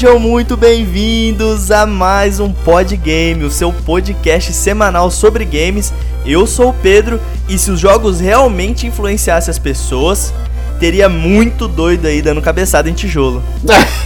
Sejam muito bem-vindos a mais um Pod Game, o seu podcast semanal sobre games. Eu sou o Pedro e se os jogos realmente influenciassem as pessoas, teria muito doido aí dando cabeçada em tijolo.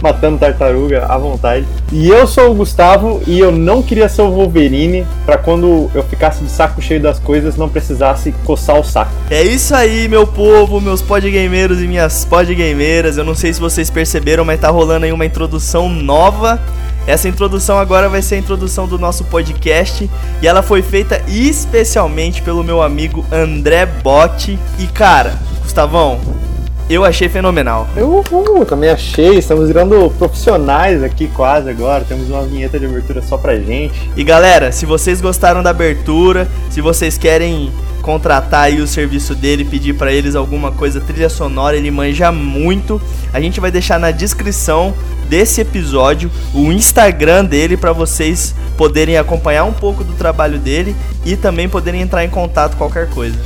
matando tartaruga à vontade. E eu sou o Gustavo e eu não queria ser o Wolverine para quando eu ficasse de saco cheio das coisas não precisasse coçar o saco. É isso aí, meu povo, meus podgameiros e minhas podgameiras. Eu não sei se vocês perceberam, mas tá rolando aí uma introdução nova. Essa introdução agora vai ser a introdução do nosso podcast e ela foi feita especialmente pelo meu amigo André Botti. E cara, Gustavão, eu achei fenomenal. Eu também achei. Estamos virando profissionais aqui quase agora. Temos uma vinheta de abertura só pra gente. E galera, se vocês gostaram da abertura, se vocês querem contratar aí o serviço dele, pedir para eles alguma coisa trilha sonora, ele manja muito. A gente vai deixar na descrição desse episódio o Instagram dele para vocês poderem acompanhar um pouco do trabalho dele e também poderem entrar em contato qualquer coisa.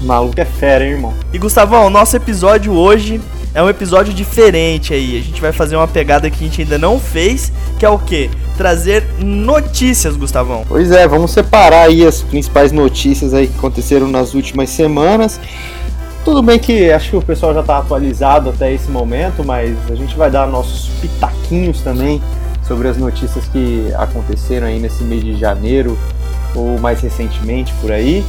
O maluco é fera, hein, irmão? E Gustavão, o nosso episódio hoje é um episódio diferente aí. A gente vai fazer uma pegada que a gente ainda não fez, que é o quê? Trazer notícias, Gustavão. Pois é, vamos separar aí as principais notícias aí que aconteceram nas últimas semanas. Tudo bem que acho que o pessoal já está atualizado até esse momento, mas a gente vai dar nossos pitaquinhos também sobre as notícias que aconteceram aí nesse mês de janeiro ou mais recentemente por aí.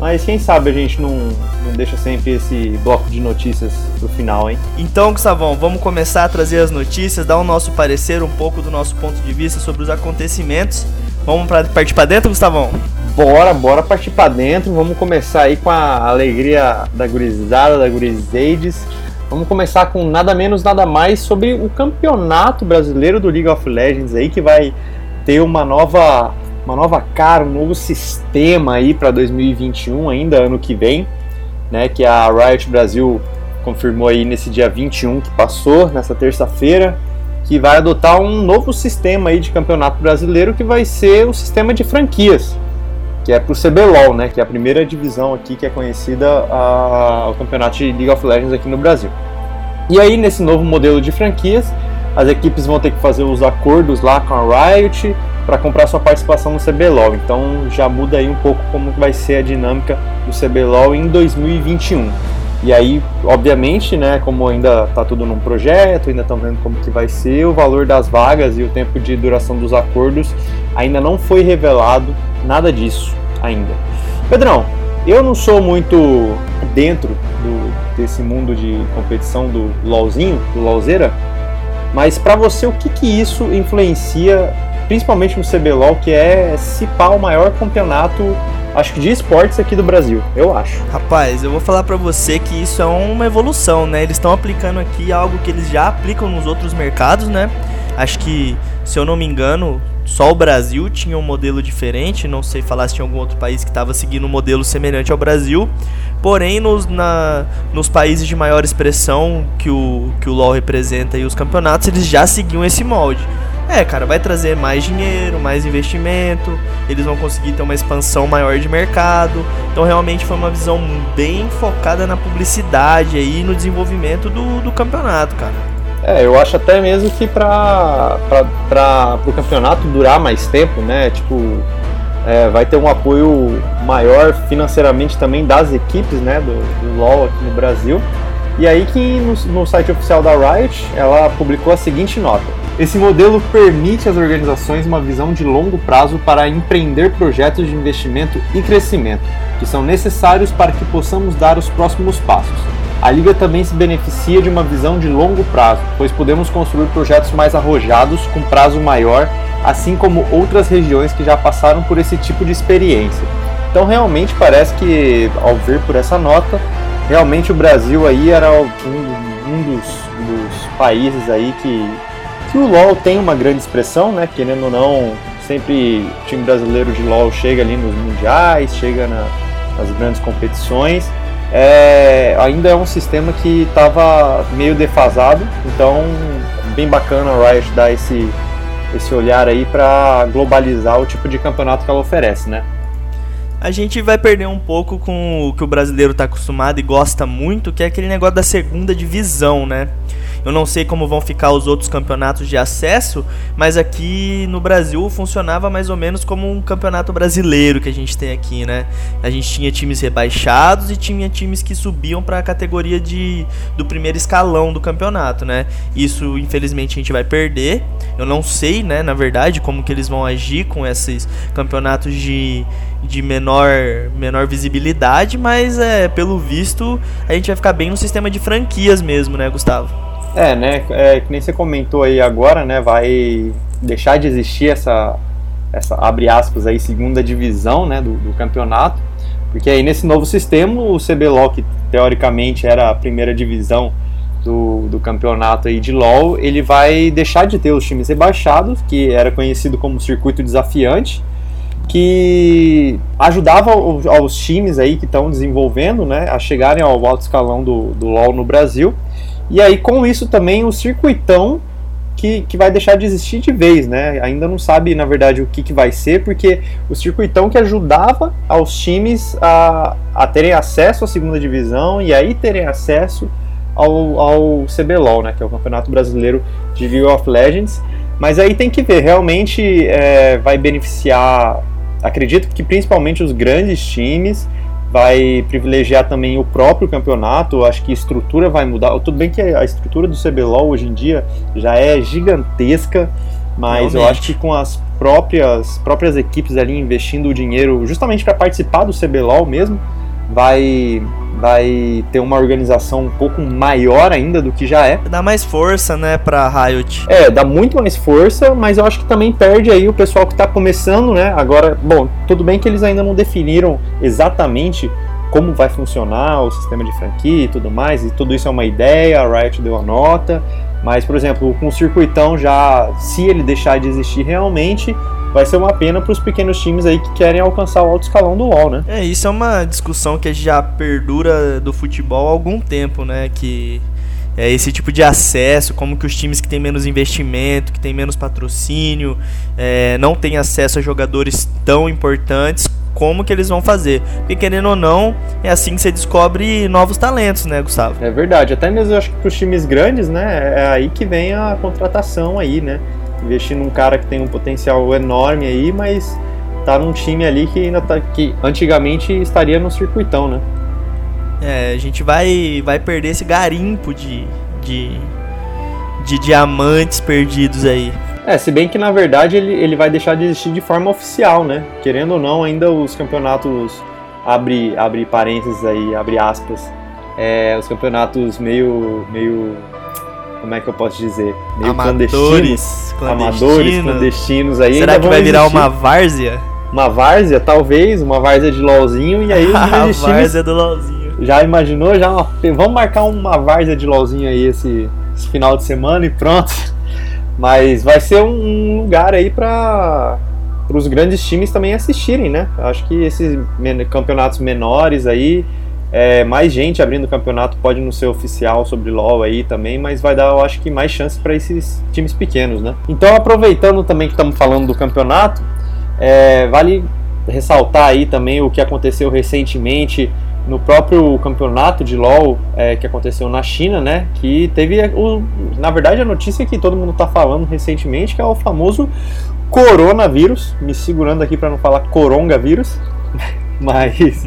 Mas quem sabe a gente não, não deixa sempre esse bloco de notícias pro final, hein? Então, Gustavão, vamos começar a trazer as notícias, dar o nosso parecer, um pouco do nosso ponto de vista sobre os acontecimentos. Vamos pra, partir para dentro, Gustavão? Bora, bora partir para dentro. Vamos começar aí com a alegria da gurizada, da gurizades. Vamos começar com nada menos, nada mais sobre o campeonato brasileiro do League of Legends aí, que vai ter uma nova uma nova cara, um novo sistema aí para 2021, ainda ano que vem, né, que a Riot Brasil confirmou aí nesse dia 21 que passou, nessa terça-feira, que vai adotar um novo sistema aí de campeonato brasileiro que vai ser o sistema de franquias, que é para o CBLOL, né, que é a primeira divisão aqui que é conhecida a, o campeonato de League of Legends aqui no Brasil. E aí nesse novo modelo de franquias, as equipes vão ter que fazer os acordos lá com a Riot, para comprar sua participação no CBLOL. Então já muda aí um pouco como vai ser a dinâmica do CBLOL em 2021. E aí, obviamente, né, como ainda está tudo num projeto, ainda estão vendo como que vai ser, o valor das vagas e o tempo de duração dos acordos ainda não foi revelado nada disso ainda. Pedrão, eu não sou muito dentro do, desse mundo de competição do LoLzinho, do LoLzeira, mas para você o que que isso influencia principalmente no CBLOL, que é pá o maior campeonato, acho que de esportes aqui do Brasil, eu acho. Rapaz, eu vou falar para você que isso é uma evolução, né? Eles estão aplicando aqui algo que eles já aplicam nos outros mercados, né? Acho que, se eu não me engano, só o Brasil tinha um modelo diferente, não sei falar se tinha algum outro país que estava seguindo um modelo semelhante ao Brasil. Porém, nos, na, nos países de maior expressão que o, que o LoL representa e os campeonatos, eles já seguiam esse molde. É, cara, vai trazer mais dinheiro, mais investimento, eles vão conseguir ter uma expansão maior de mercado. Então, realmente foi uma visão bem focada na publicidade aí no desenvolvimento do, do campeonato, cara. É, eu acho até mesmo que para o campeonato durar mais tempo, né? Tipo, é, vai ter um apoio maior financeiramente também das equipes, né? Do, do LoL aqui no Brasil. E aí que no, no site oficial da Riot, ela publicou a seguinte nota. Esse modelo permite às organizações uma visão de longo prazo para empreender projetos de investimento e crescimento, que são necessários para que possamos dar os próximos passos. A Liga também se beneficia de uma visão de longo prazo, pois podemos construir projetos mais arrojados, com prazo maior, assim como outras regiões que já passaram por esse tipo de experiência. Então realmente parece que, ao ver por essa nota, realmente o Brasil aí era um, um dos, dos países aí que que o LoL tem uma grande expressão, né? Querendo ou não, sempre o time brasileiro de LoL chega ali nos mundiais, chega na, nas grandes competições. É, ainda é um sistema que estava meio defasado, então bem bacana a Riot dar esse, esse olhar aí para globalizar o tipo de campeonato que ela oferece, né? A gente vai perder um pouco com o que o brasileiro está acostumado e gosta muito, que é aquele negócio da segunda divisão, né? Eu não sei como vão ficar os outros campeonatos de acesso, mas aqui no Brasil funcionava mais ou menos como um campeonato brasileiro que a gente tem aqui, né? A gente tinha times rebaixados e tinha times que subiam para a categoria de do primeiro escalão do campeonato, né? Isso infelizmente a gente vai perder. Eu não sei, né, na verdade, como que eles vão agir com esses campeonatos de de menor, menor visibilidade, mas é, pelo visto a gente vai ficar bem no sistema de franquias mesmo, né, Gustavo? É, né, é, que nem você comentou aí agora, né, vai deixar de existir essa, essa abre aspas aí, segunda divisão, né, do, do campeonato, porque aí nesse novo sistema o CBLOL, que teoricamente era a primeira divisão do, do campeonato aí de LoL, ele vai deixar de ter os times rebaixados, que era conhecido como circuito desafiante, que ajudava aos times aí que estão desenvolvendo, né, a chegarem ao alto escalão do, do LoL no Brasil. E aí com isso também o circuitão que, que vai deixar de existir de vez, né? Ainda não sabe na verdade o que, que vai ser, porque o circuitão que ajudava aos times a, a terem acesso à segunda divisão e aí terem acesso ao, ao CBLOL, né, que é o Campeonato Brasileiro de League of Legends. Mas aí tem que ver, realmente é, vai beneficiar acredito que principalmente os grandes times vai privilegiar também o próprio campeonato. Acho que a estrutura vai mudar. Tudo bem que a estrutura do CBLOL hoje em dia já é gigantesca, mas Realmente. eu acho que com as próprias próprias equipes ali investindo o dinheiro justamente para participar do CBLOL mesmo, vai vai ter uma organização um pouco maior ainda do que já é. Dá mais força, né, pra Riot. É, dá muito mais força, mas eu acho que também perde aí o pessoal que tá começando, né? Agora, bom, tudo bem que eles ainda não definiram exatamente como vai funcionar o sistema de franquia e tudo mais, e tudo isso é uma ideia, a Riot deu a nota, mas, por exemplo, com o circuitão já, se ele deixar de existir realmente, vai ser uma pena para os pequenos times aí que querem alcançar o alto escalão do LoL, né? É, isso é uma discussão que já perdura do futebol há algum tempo, né? Que é esse tipo de acesso, como que os times que têm menos investimento, que têm menos patrocínio, é, não têm acesso a jogadores tão importantes, como que eles vão fazer. Porque querendo ou não, é assim que você descobre novos talentos, né, Gustavo? É verdade. Até mesmo eu acho que para os times grandes, né, é aí que vem a contratação aí, né? Investir num cara que tem um potencial enorme aí, mas tá num time ali que ainda tá que antigamente estaria no circuitão, né? É, a gente vai vai perder esse garimpo de de, de diamantes perdidos aí. É, se bem que na verdade ele, ele vai deixar de existir de forma oficial, né? Querendo ou não, ainda os campeonatos abre abre parênteses aí, abre aspas. É, os campeonatos meio meio como é que eu posso dizer? Meio amadores, clandestinos, clandestinos. Amadores, clandestinos aí. Será que vai virar uma várzea? Uma várzea, talvez, uma várzea de LOLzinho e aí os A várzea do LOLzinho. Já imaginou? Já vamos marcar uma várzea de LOLzinho aí esse, esse final de semana e pronto. Mas vai ser um lugar aí para os grandes times também assistirem, né? Acho que esses campeonatos menores aí é, mais gente abrindo o campeonato pode não ser oficial sobre LoL aí também, mas vai dar, eu acho que, mais chances para esses times pequenos, né? Então, aproveitando também que estamos falando do campeonato, é, vale ressaltar aí também o que aconteceu recentemente no próprio campeonato de LoL é, que aconteceu na China, né? Que teve, o, na verdade, a notícia que todo mundo está falando recentemente, que é o famoso coronavírus, me segurando aqui para não falar coronavírus, mas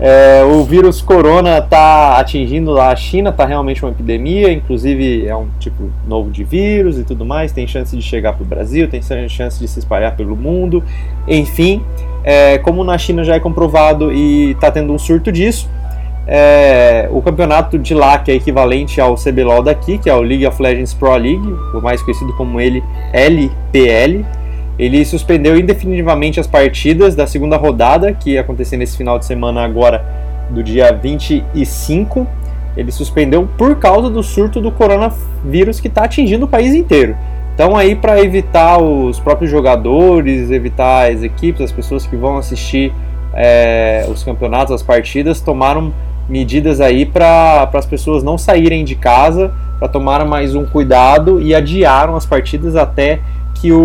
é, o vírus corona está atingindo a China, está realmente uma epidemia, inclusive é um tipo novo de vírus e tudo mais, tem chance de chegar para o Brasil, tem chance de se espalhar pelo mundo, enfim, é, como na China já é comprovado e está tendo um surto disso, é, o campeonato de lá, que é equivalente ao CBLOL daqui, que é o League of Legends Pro League, o mais conhecido como ele LPL, ele suspendeu indefinitivamente as partidas da segunda rodada, que ia acontecer nesse final de semana agora, do dia 25. Ele suspendeu por causa do surto do coronavírus que está atingindo o país inteiro. Então aí para evitar os próprios jogadores, evitar as equipes, as pessoas que vão assistir é, os campeonatos, as partidas, tomaram medidas aí para as pessoas não saírem de casa, para tomar mais um cuidado e adiaram as partidas até que o,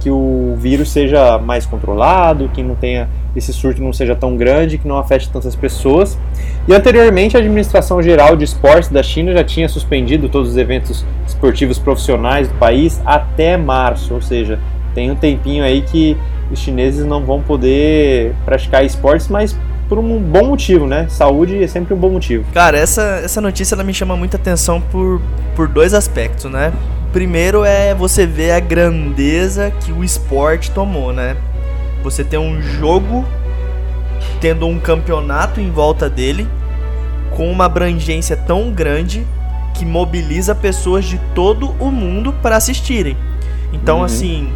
que o vírus seja mais controlado, que não tenha esse surto não seja tão grande, que não afete tantas pessoas. E anteriormente, a Administração Geral de Esportes da China já tinha suspendido todos os eventos esportivos profissionais do país até março, ou seja, tem um tempinho aí que os chineses não vão poder praticar esportes, mas por um bom motivo, né? Saúde é sempre um bom motivo. Cara, essa, essa notícia ela me chama muita atenção por, por dois aspectos, né? Primeiro é você ver a grandeza que o esporte tomou, né? Você tem um jogo tendo um campeonato em volta dele com uma abrangência tão grande que mobiliza pessoas de todo o mundo para assistirem. Então, uhum. assim,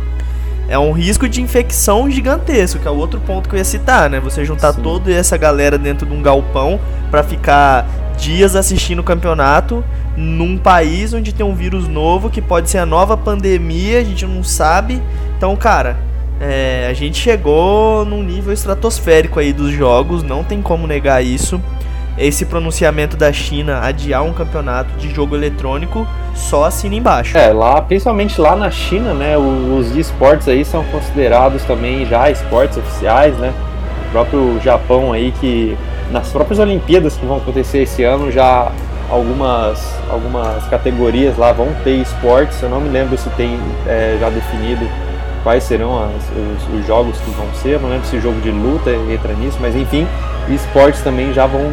é um risco de infecção gigantesco, que é o outro ponto que eu ia citar, né? Você juntar Sim. toda essa galera dentro de um galpão para ficar dias assistindo o campeonato num país onde tem um vírus novo que pode ser a nova pandemia, a gente não sabe. Então, cara, é, a gente chegou num nível estratosférico aí dos jogos, não tem como negar isso. Esse pronunciamento da China adiar um campeonato de jogo eletrônico só assina embaixo. É, lá, principalmente lá na China, né, os esportes aí são considerados também já esportes oficiais, né? O próprio Japão aí que nas próprias Olimpíadas que vão acontecer esse ano já algumas algumas categorias lá vão ter esportes. Eu não me lembro se tem é, já definido quais serão as, os, os, jogos que vão ser. Eu não lembro se jogo de luta entra nisso, mas enfim, esportes também já vão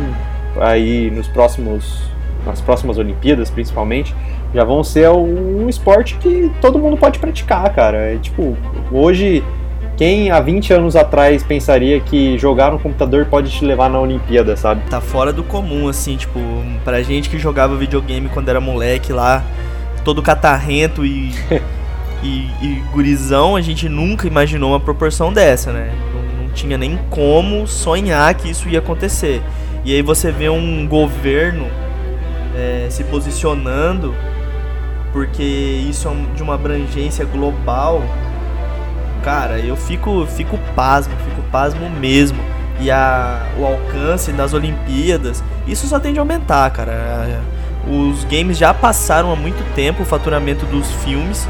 aí nos próximos nas próximas Olimpíadas, principalmente, já vão ser um esporte que todo mundo pode praticar, cara. É, tipo, hoje quem há 20 anos atrás pensaria que jogar no computador pode te levar na Olimpíada, sabe? Tá fora do comum, assim, tipo, pra gente que jogava videogame quando era moleque lá, todo catarrento e, e, e, gurizão, a gente nunca imaginou uma proporção dessa, né? Não, não tinha nem como sonhar que isso ia acontecer. E aí você vê um governo é, se posicionando, porque isso é de uma abrangência global cara, eu fico, fico pasmo, fico pasmo mesmo. E a, o alcance das Olimpíadas, isso só tende a aumentar, cara. Os games já passaram há muito tempo o faturamento dos filmes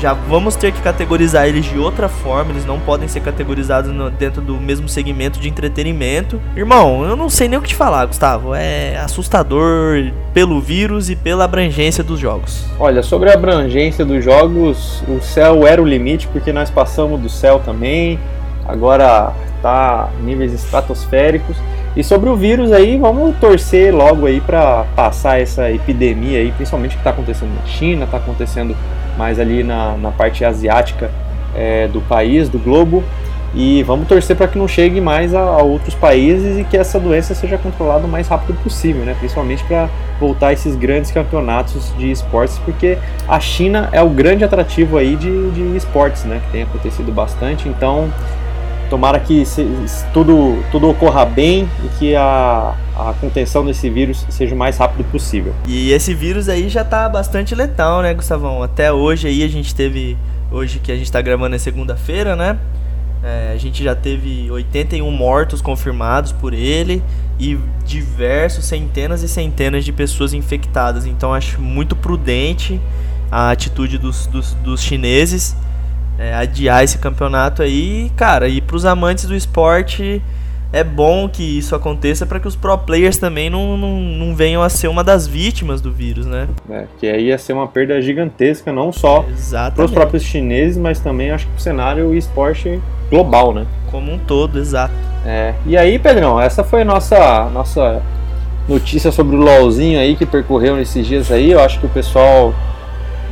já vamos ter que categorizar eles de outra forma, eles não podem ser categorizados no, dentro do mesmo segmento de entretenimento. Irmão, eu não sei nem o que te falar, Gustavo. É assustador pelo vírus e pela abrangência dos jogos. Olha, sobre a abrangência dos jogos, o céu era o limite porque nós passamos do céu também. Agora tá níveis estratosféricos. E sobre o vírus aí, vamos torcer logo aí para passar essa epidemia aí, principalmente que está acontecendo na China, está acontecendo mais ali na, na parte asiática é, do país, do globo. E vamos torcer para que não chegue mais a, a, outros países e que essa doença seja controlada o mais rápido possível, né? principalmente para voltar a esses grandes campeonatos de esportes, porque a China é o grande atrativo aí de, de esportes, né? que tem acontecido bastante. Então, tomara que se, tudo, tudo ocorra bem e que a, a contenção desse vírus seja o mais rápido possível. E esse vírus aí já tá bastante letal, né, Gustavão? Até hoje aí a gente teve, hoje que a gente tá gravando é segunda-feira, né? É, a gente já teve 81 mortos confirmados por ele e diversos, centenas e centenas de pessoas infectadas. Então acho muito prudente a atitude dos, dos, dos chineses é, adiar esse campeonato aí, cara, e para os amantes do esporte é bom que isso aconteça para que os pro players também não, não, não, venham a ser uma das vítimas do vírus, né? É, que aí ia ser uma perda gigantesca, não só para os próprios chineses, mas também acho que para o cenário e esporte global, né? Como um todo, exato. É, e aí, Pedrão, essa foi a nossa, nossa notícia sobre o LOLzinho aí que percorreu nesses dias aí. Eu acho que o pessoal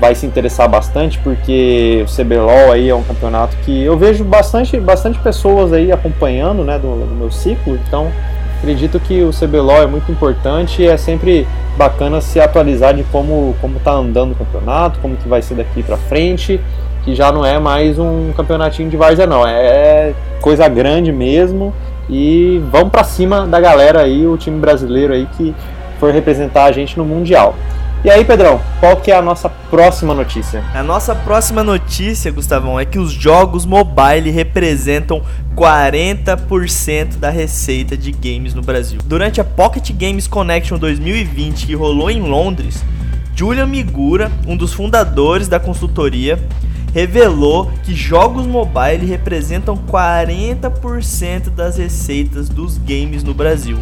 vai se interessar bastante, porque o CBLOL aí é um campeonato que eu vejo bastante, bastante pessoas aí acompanhando, né, do, do meu ciclo, então acredito que o CBLOL é muito importante e é sempre bacana se atualizar de como como tá andando o campeonato, como que vai ser daqui para frente, que já não é mais um campeonatinho de várzea não, é coisa grande mesmo e vamos para cima da galera aí, o time brasileiro aí que for representar a gente no mundial. E aí, Pedrão, qual que é a nossa próxima notícia? A nossa próxima notícia, Gustavão, é que os jogos mobile representam 40% da receita de games no Brasil. Durante a Pocket Games Connection 2020, que rolou em Londres, Julian Migura, um dos fundadores da consultoria, revelou que jogos mobile representam 40% das receitas dos games no Brasil.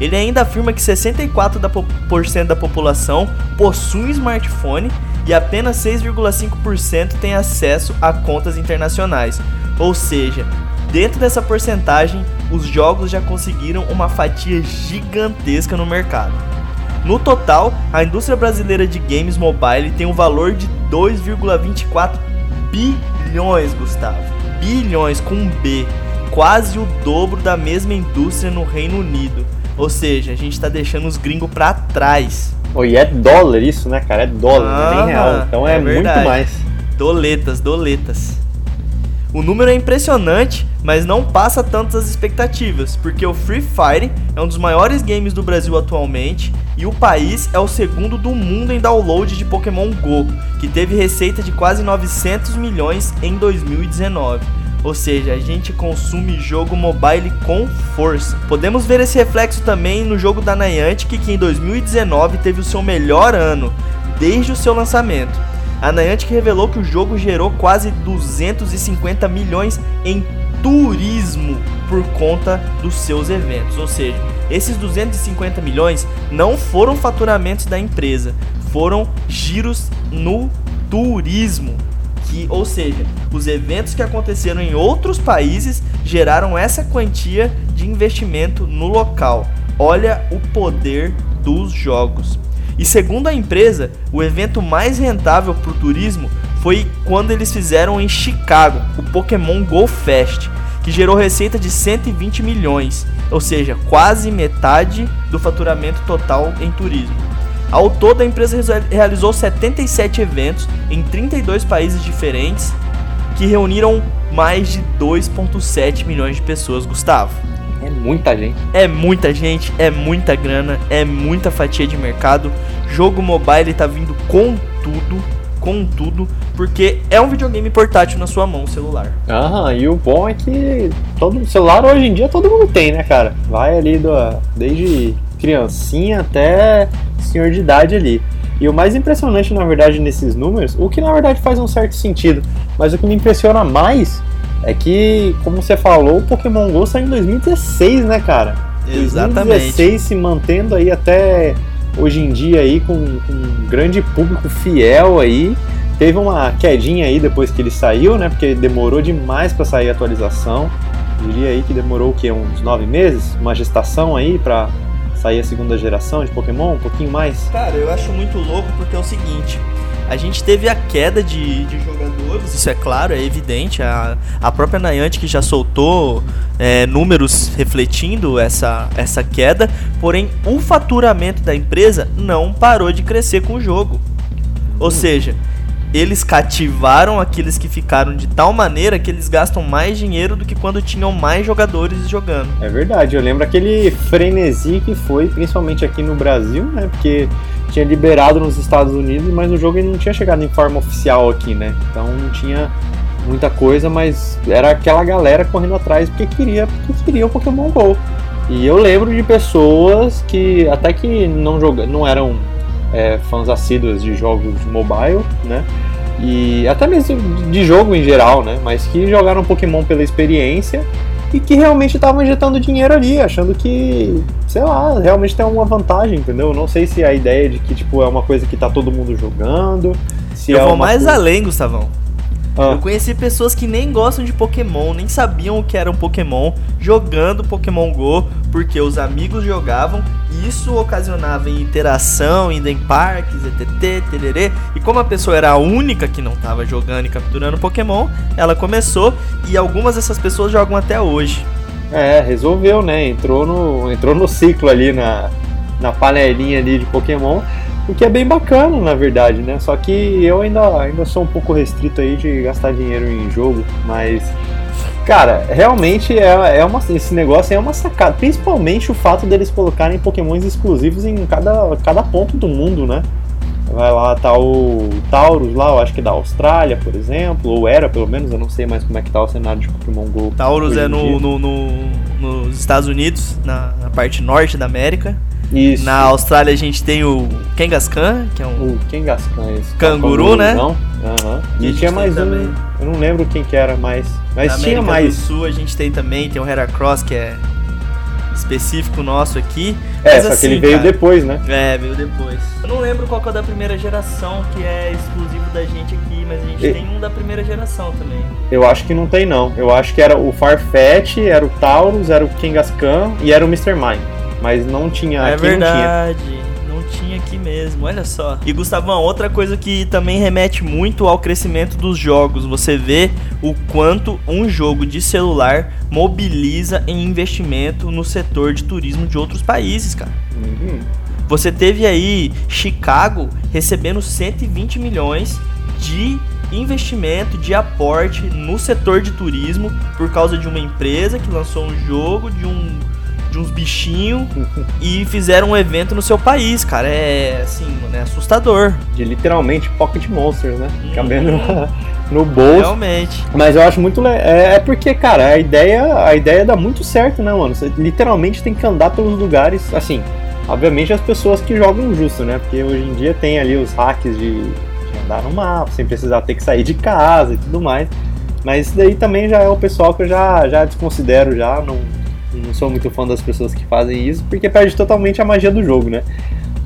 Ele ainda afirma que 64% da população possui smartphone e apenas 6,5% tem acesso a contas internacionais. Ou seja, dentro dessa porcentagem, os jogos já conseguiram uma fatia gigantesca no mercado. No total, a indústria brasileira de games mobile tem um valor de 2,24 bilhões, Gustavo. Bilhões com um B, quase o dobro da mesma indústria no Reino Unido. Ou seja, a gente está deixando os gringos para trás. Oh, e é dólar isso, né, cara? É dólar, ah, não é nem real. Então é, é muito mais. Doletas, doletas. O número é impressionante, mas não passa tantas expectativas, porque o Free Fire é um dos maiores games do Brasil atualmente e o país é o segundo do mundo em download de Pokémon Go, que teve receita de quase 900 milhões em 2019. Ou seja, a gente consome jogo mobile com força. Podemos ver esse reflexo também no jogo da Niantic, que em 2019 teve o seu melhor ano desde o seu lançamento. A Niantic revelou que o jogo gerou quase 250 milhões em turismo por conta dos seus eventos. Ou seja, esses 250 milhões não foram faturamentos da empresa, foram giros no turismo. Que, ou seja, os eventos que aconteceram em outros países geraram essa quantia de investimento no local. Olha o poder dos jogos. E segundo a empresa, o evento mais rentável para o turismo foi quando eles fizeram em Chicago o Pokémon Go Fest, que gerou receita de 120 milhões, ou seja, quase metade do faturamento total em turismo. Ao todo, a empresa realizou 77 eventos em 32 países diferentes, que reuniram mais de 2,7 milhões de pessoas, Gustavo. É muita gente. É muita gente, é muita grana, é muita fatia de mercado. Jogo mobile tá vindo com tudo, com tudo, porque é um videogame portátil na sua mão, celular. Aham, e o bom é que todo celular hoje em dia todo mundo tem, né, cara? Vai ali do, desde criancinha até senhor de idade ali. E o mais impressionante, na verdade, nesses números, o que na verdade faz um certo sentido, mas o que me impressiona mais é que, como você falou, o Pokémon GO saiu em 2016, né, cara? Exatamente. 2016 se mantendo aí até hoje em dia aí com, com um grande público fiel aí. Teve uma quedinha aí depois que ele saiu, né? Porque demorou demais para sair a atualização. Diria aí que demorou o quê? Uns nove meses? Uma gestação aí para sair a segunda geração de Pokémon? Um pouquinho mais? Cara, eu acho muito louco porque é o seguinte: a gente teve a queda de, de jogadores, isso é claro, é evidente. A, a própria Niantic já soltou é, números refletindo essa, essa queda, porém o faturamento da empresa não parou de crescer com o jogo. Ou hum. seja, eles cativaram aqueles que ficaram de tal maneira que eles gastam mais dinheiro do que quando tinham mais jogadores jogando. É verdade, eu lembro aquele frenesi que foi, principalmente aqui no Brasil, né? Porque tinha liberado nos Estados Unidos, mas o jogo não tinha chegado em forma oficial aqui, né? Então não tinha muita coisa, mas era aquela galera correndo atrás porque queria, porque queria o Pokémon GO. E eu lembro de pessoas que até que não joga, não eram é, fãs assíduos de jogos mobile, né? E até mesmo de jogo em geral, né? Mas que jogaram Pokémon pela experiência e que realmente estavam injetando dinheiro ali, achando que, sei lá, realmente tem alguma vantagem, entendeu? Não sei se a ideia de que tipo é uma coisa que tá todo mundo jogando, se Eu é vou mais coisa... além, Gustavão. Ah. Eu conheci pessoas que nem gostam de Pokémon, nem sabiam o que era um Pokémon, jogando Pokémon Go, porque os amigos jogavam, e isso ocasionava interação, indo em parques, etc, tererê. E como a pessoa era a única que não estava jogando e capturando Pokémon, ela começou e algumas dessas pessoas jogam até hoje. É, resolveu, né? Entrou no, entrou no ciclo ali na, na panelinha ali de Pokémon. O que é bem bacana, na verdade, né? Só que eu ainda, ainda sou um pouco restrito aí de gastar dinheiro em jogo, mas. Cara, realmente é, é uma, esse negócio é uma sacada. Principalmente o fato deles colocarem pokémons exclusivos em cada, cada ponto do mundo, né? Vai lá, tá o Taurus lá, eu acho que é da Austrália, por exemplo, ou era pelo menos, eu não sei mais como é que tá o cenário de Pokémon GO. Taurus é no, no, no, nos Estados Unidos, na, na parte norte da América. Isso. Na Austrália a gente tem o Kangaskhan, que é um. O Kangaskhan, esse. Canguru, né? Aham. E E, tinha mais também. um. Eu não lembro quem que era mais. Mas Na tinha América mais. do Sul a gente tem também, tem o Heracross, que é específico nosso aqui. É, Mas só assim, que ele veio cara, depois, né? É, veio depois. Eu não lembro qual é o da primeira geração, que é exclusivo da gente aqui, mas a gente E- tem um da primeira geração também. Eu acho que não tem, não. Eu acho que era o Farfetch, era o Taurus, era o Kangaskhan e era o Mr. Mime. Mas não tinha. é aqui não tinha. verdade. Não tinha aqui mesmo, olha só. E Gustavão, outra coisa que também remete muito ao crescimento dos jogos. Você vê o quanto um jogo de celular mobiliza em investimento no setor de turismo de outros países, cara. Uhum. Você teve aí Chicago recebendo 120 milhões de investimento, de aporte no setor de turismo por causa de uma empresa que lançou um jogo de um de uns bichinhos e fizeram um evento no seu país, cara. É assim, mano, é assustador. De literalmente Pocket Monsters, né? Uhum. Cabendo no bolso. Realmente. Mas eu acho muito. le- É, é porque, cara, a ideia, a ideia dá muito certo, né, mano? Você literalmente tem que andar pelos lugares. Assim, obviamente as pessoas que jogam justo, né? Porque hoje em dia tem ali os hacks de, de andar no mapa, sem precisar ter que sair de casa e tudo mais. Mas isso daí também já é o pessoal que eu já, já desconsidero, já. Não, não sou muito fã das pessoas que fazem isso, porque perde totalmente a magia do jogo, né?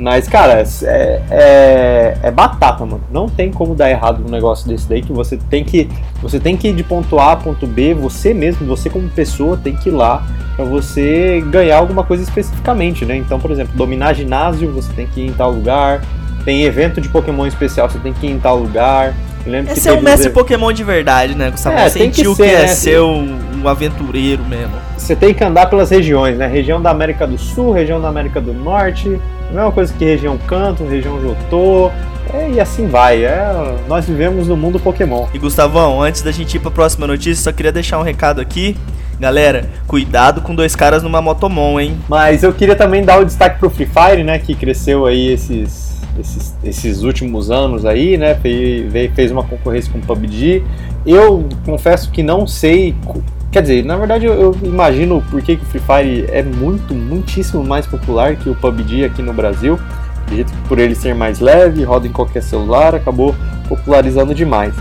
Mas, cara, é, é, é batata, mano. Não tem como dar errado num negócio desse daí, que você tem que. Você tem que ir de ponto A a ponto B, você mesmo, você como pessoa, tem que ir lá pra você ganhar alguma coisa especificamente, né? Então, por exemplo, dominar ginásio, você tem que ir em tal lugar. Tem evento de Pokémon especial, você tem que ir em tal lugar. Lembro É que ser um mestre Pokémon de verdade, né, Gustavo? É, tem que Sentiu ser, que é né? ser um, um aventureiro mesmo. Você tem que andar pelas regiões, né? Região da América do Sul, região da América do Norte, a mesma coisa que região Canto, região Jotô, é, e assim vai. É, nós vivemos no mundo Pokémon. E Gustavão, antes da gente ir pra próxima notícia, só queria deixar um recado aqui. Galera, cuidado com dois caras numa motomon, hein? Mas eu queria também dar o destaque pro Free Fire, né? Que cresceu aí esses, esses, esses últimos anos aí, né? Fez, fez uma concorrência com o PUBG. Eu confesso que não sei. Quer dizer, na verdade eu, eu imagino por que o Free Fire é muito, muitíssimo mais popular que o PUBG aqui no Brasil. Acredito que por ele ser mais leve, roda em qualquer celular, acabou popularizando demais.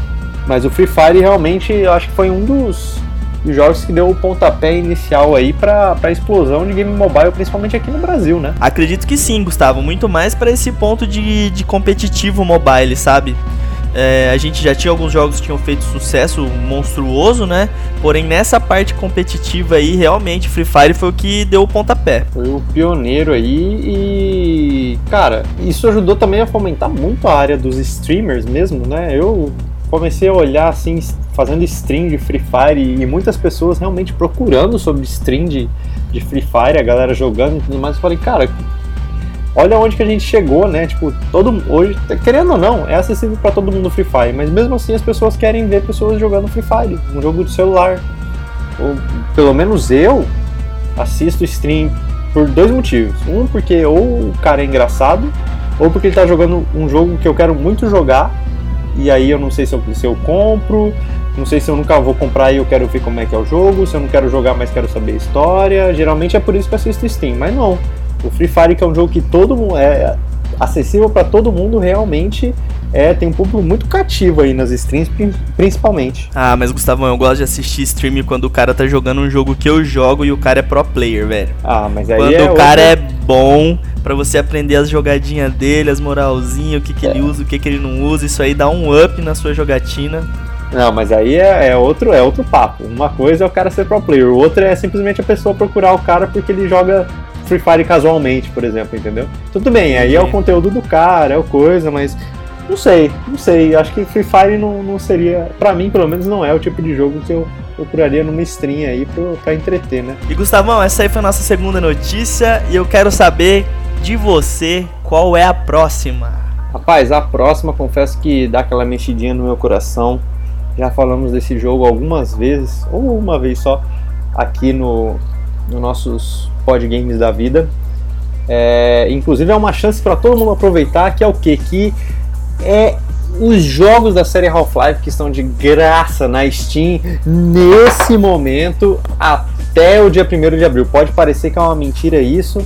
Mas o Free Fire realmente eu acho que foi um dos, dos jogos que deu o pontapé inicial aí pra, pra explosão de game mobile, principalmente aqui no Brasil, né? Acredito que sim, Gustavo. Muito mais pra esse ponto de, de competitivo mobile, sabe? É, a gente já tinha alguns jogos que tinham feito sucesso monstruoso, né? Porém, nessa parte competitiva aí, realmente, Free Fire foi o que deu o pontapé. Foi o pioneiro aí e, cara, isso ajudou também a fomentar muito a área dos streamers mesmo, né? Eu comecei a olhar assim, fazendo stream de Free Fire e muitas pessoas realmente procurando sobre stream de, de Free Fire, a galera jogando e tudo mais. Eu falei, cara, olha onde que a gente chegou, né? Tipo, todo hoje, querendo ou não, é acessível pra todo mundo Free Fire, mas mesmo assim as pessoas querem ver pessoas jogando Free Fire, um jogo de celular. Ou, pelo menos eu assisto stream por dois motivos. Um, porque ou o cara é engraçado, ou porque ele tá jogando um jogo que eu quero muito jogar, e aí eu não sei se eu, se eu compro, não sei se eu nunca vou comprar e eu quero ver como é que é o jogo, se eu não quero jogar, mas quero saber a história. Geralmente é por isso que eu assisto Steam, mas não. O Free Fire, que é um jogo que todo mundo é acessível para todo mundo, realmente é tem um público muito cativo aí nas streams, prin- principalmente. Ah, mas Gustavão, eu gosto de assistir stream quando o cara tá jogando um jogo que eu jogo e o cara é pro player, velho. Ah, mas aí Quando é o cara é outra- bom, pra você aprender as jogadinhas dele, as moralzinhas, o que, que É. ele usa, o que, que ele não usa, isso aí dá um up na sua jogatina. Não, mas aí é, é outro, é outro papo. Uma coisa é o cara ser pro player, o outro é simplesmente a pessoa procurar o cara porque ele joga Free Fire casualmente, por exemplo, entendeu? Tudo bem, aí é o conteúdo do cara, é o coisa, mas não sei, não sei. Acho que Free Fire não, não seria, pra mim pelo menos, não é o tipo de jogo que eu procuraria numa stream aí pra, pra entreter, né? E Gustavão, essa aí foi a nossa segunda notícia e eu quero saber de você qual é a próxima. Rapaz, a próxima, confesso que dá aquela mexidinha no meu coração. Já falamos desse jogo algumas vezes, ou uma vez só, aqui no, no nossos podgames da vida. É, inclusive é uma chance para todo mundo aproveitar, que é o que? Que é os jogos da série Half-Life que estão de graça na Steam nesse momento até o dia 1 de abril. Pode parecer que é uma mentira isso,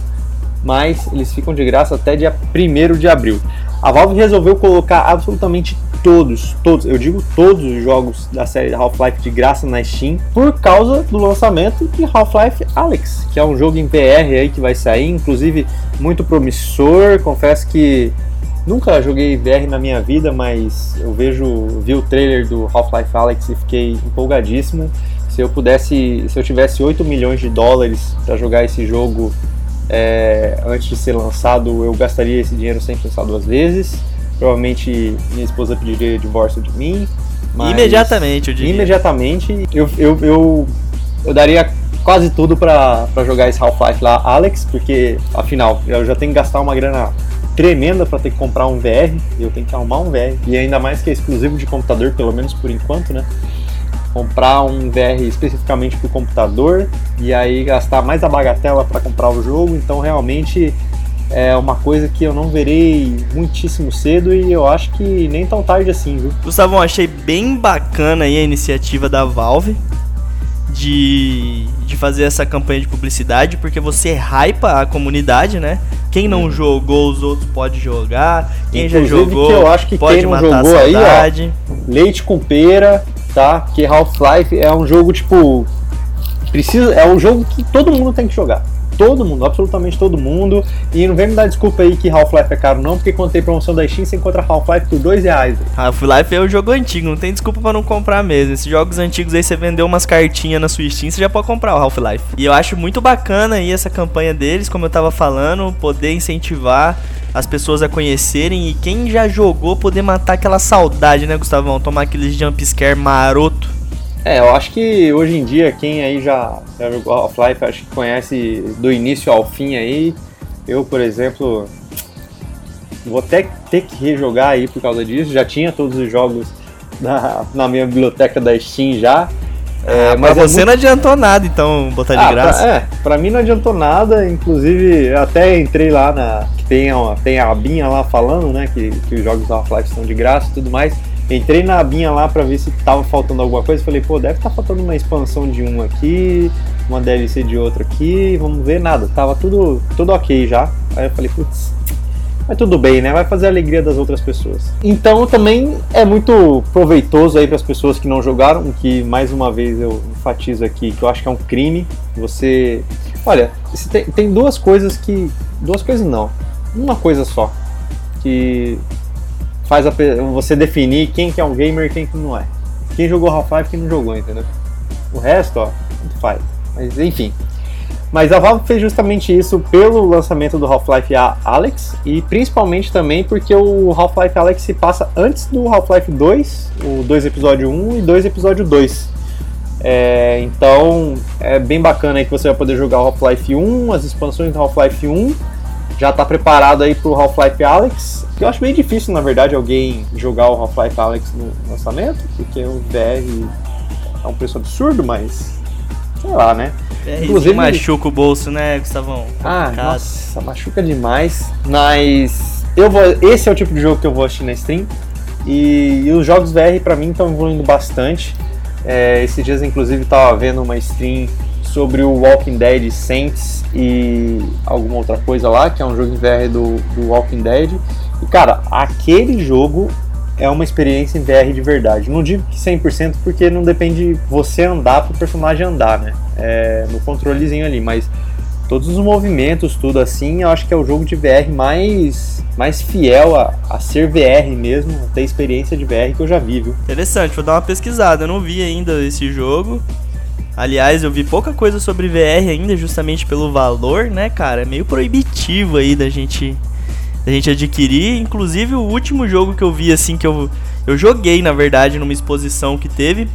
mas eles ficam de graça até dia 1 de abril. A Valve resolveu colocar absolutamente todos, todos, eu digo todos os jogos da série Half-Life de graça na Steam por causa do lançamento de Half-Life Alyx, que é um jogo em VR aí que vai sair, inclusive muito promissor. Confesso que nunca joguei VR na minha vida, mas eu vejo, vi o trailer do Half-Life Alyx e fiquei empolgadíssimo. Se eu pudesse, se eu tivesse 8 milhões de dólares para jogar esse jogo é, antes de ser lançado, eu gastaria esse dinheiro sem pensar duas vezes. Provavelmente minha esposa pediria divórcio de mim. imediatamente, eu diria. Imediatamente, eu, eu, eu, eu daria quase tudo para jogar esse Half-Life lá, Alex, porque afinal eu já tenho que gastar uma grana tremenda para ter que comprar um VR, eu tenho que arrumar um VR, e ainda mais que é exclusivo de computador, pelo menos por enquanto, né? comprar um VR especificamente para o computador e aí gastar mais a bagatela para comprar o jogo. Então realmente é uma coisa que eu não verei muitíssimo cedo e eu acho que nem tão tarde assim, viu? Gustavo, achei bem bacana aí a iniciativa da Valve de, de fazer essa campanha de publicidade, porque você hypa a comunidade, né? Quem não hum. jogou, os outros pode jogar. Quem Inclusive, já jogou, que eu acho que pode quem não jogou aí, ó, leite com pera, tá? Porque Half-Life é um jogo tipo precisa, é um jogo que todo mundo tem que jogar. Todo mundo, absolutamente todo mundo. E não vem me dar desculpa aí que Half-Life é caro, não, porque quando tem promoção da Steam você encontra Half-Life por dois reais. Half-Life é o jogo antigo, não tem desculpa para não comprar mesmo. Esses jogos antigos aí você vendeu umas cartinhas na sua Steam, você já pode comprar o Half-Life. E eu acho muito bacana aí essa campanha deles, como eu tava falando, poder incentivar as pessoas a conhecerem e quem já jogou poder matar aquela saudade, né, Gustavão? Tomar aqueles jump scare maroto. É, eu acho que hoje em dia quem aí já, já jogou Half-Life, acho que conhece do início ao fim aí. Eu, por exemplo, vou até ter que rejogar aí por causa disso. Já tinha todos os jogos na, na minha biblioteca da Steam já. É, mas você é muito... não adiantou nada, então, botar de ah, graça. Pra, é, pra mim não adiantou nada, inclusive até entrei lá na. que tem, a, tem a abinha lá falando, né? Que, que os jogos Half-Life estão de graça e tudo mais. Entrei na abinha lá pra ver se tava faltando alguma coisa. Falei, pô, deve estar tá faltando uma expansão de um aqui, uma DLC de outro aqui, vamos ver nada. Tava tudo, tudo ok já. Aí eu falei, putz, mas tudo bem, né? Vai fazer a alegria das outras pessoas. Então também é muito proveitoso aí para as pessoas que não jogaram, que mais uma vez eu enfatizo aqui que eu acho que é um crime. Você, olha, tem, tem duas coisas que, duas coisas não, uma coisa só que faz a, você definir quem que é um gamer e quem que não é. Quem jogou Half-Life quem não jogou, entendeu? O resto, ó, faz. Mas enfim, mas a Valve fez justamente isso pelo lançamento do Half-Life Alyx e principalmente também porque o Half-Life Alyx se passa antes do Half-Life 2, o 2 episódio 1 e 2 episódio 2. É, então é bem bacana aí que você vai poder jogar o Half-Life 1, as expansões do Half-Life 1, já está preparado aí para o Half-Life Alyx. Eu acho bem difícil, na verdade, alguém jogar o Half-Life Alyx no lançamento, porque o VR é um preço absurdo, mas sei lá, né? É, Inclusive machuca o bolso, né, Gustavão? Ah, nossa, machuca demais. Mas eu vou, esse é o tipo de jogo que eu vou assistir na stream. E, e os jogos VR para mim estão evoluindo bastante. É, esses dias, inclusive, estava vendo uma stream sobre o Walking Dead Saints e alguma outra coisa lá, que é um jogo em VR do, do Walking Dead. E cara, aquele jogo é uma experiência em VR de verdade. Não digo que 100% porque não depende de você andar para o personagem andar, né? É, no controlezinho ali, mas todos os movimentos, tudo assim, eu acho que é o jogo de VR mais, mais fiel a, a ser VR mesmo, a ter experiência de VR que eu já vi, viu? Interessante, vou dar uma pesquisada, eu não vi ainda esse jogo. Aliás, eu vi pouca coisa sobre VR ainda, justamente pelo valor, né, cara? É meio proibitivo aí da gente a gente adquirir. Inclusive, o último jogo que eu vi, assim, que eu, eu joguei, na verdade, numa exposição que teve,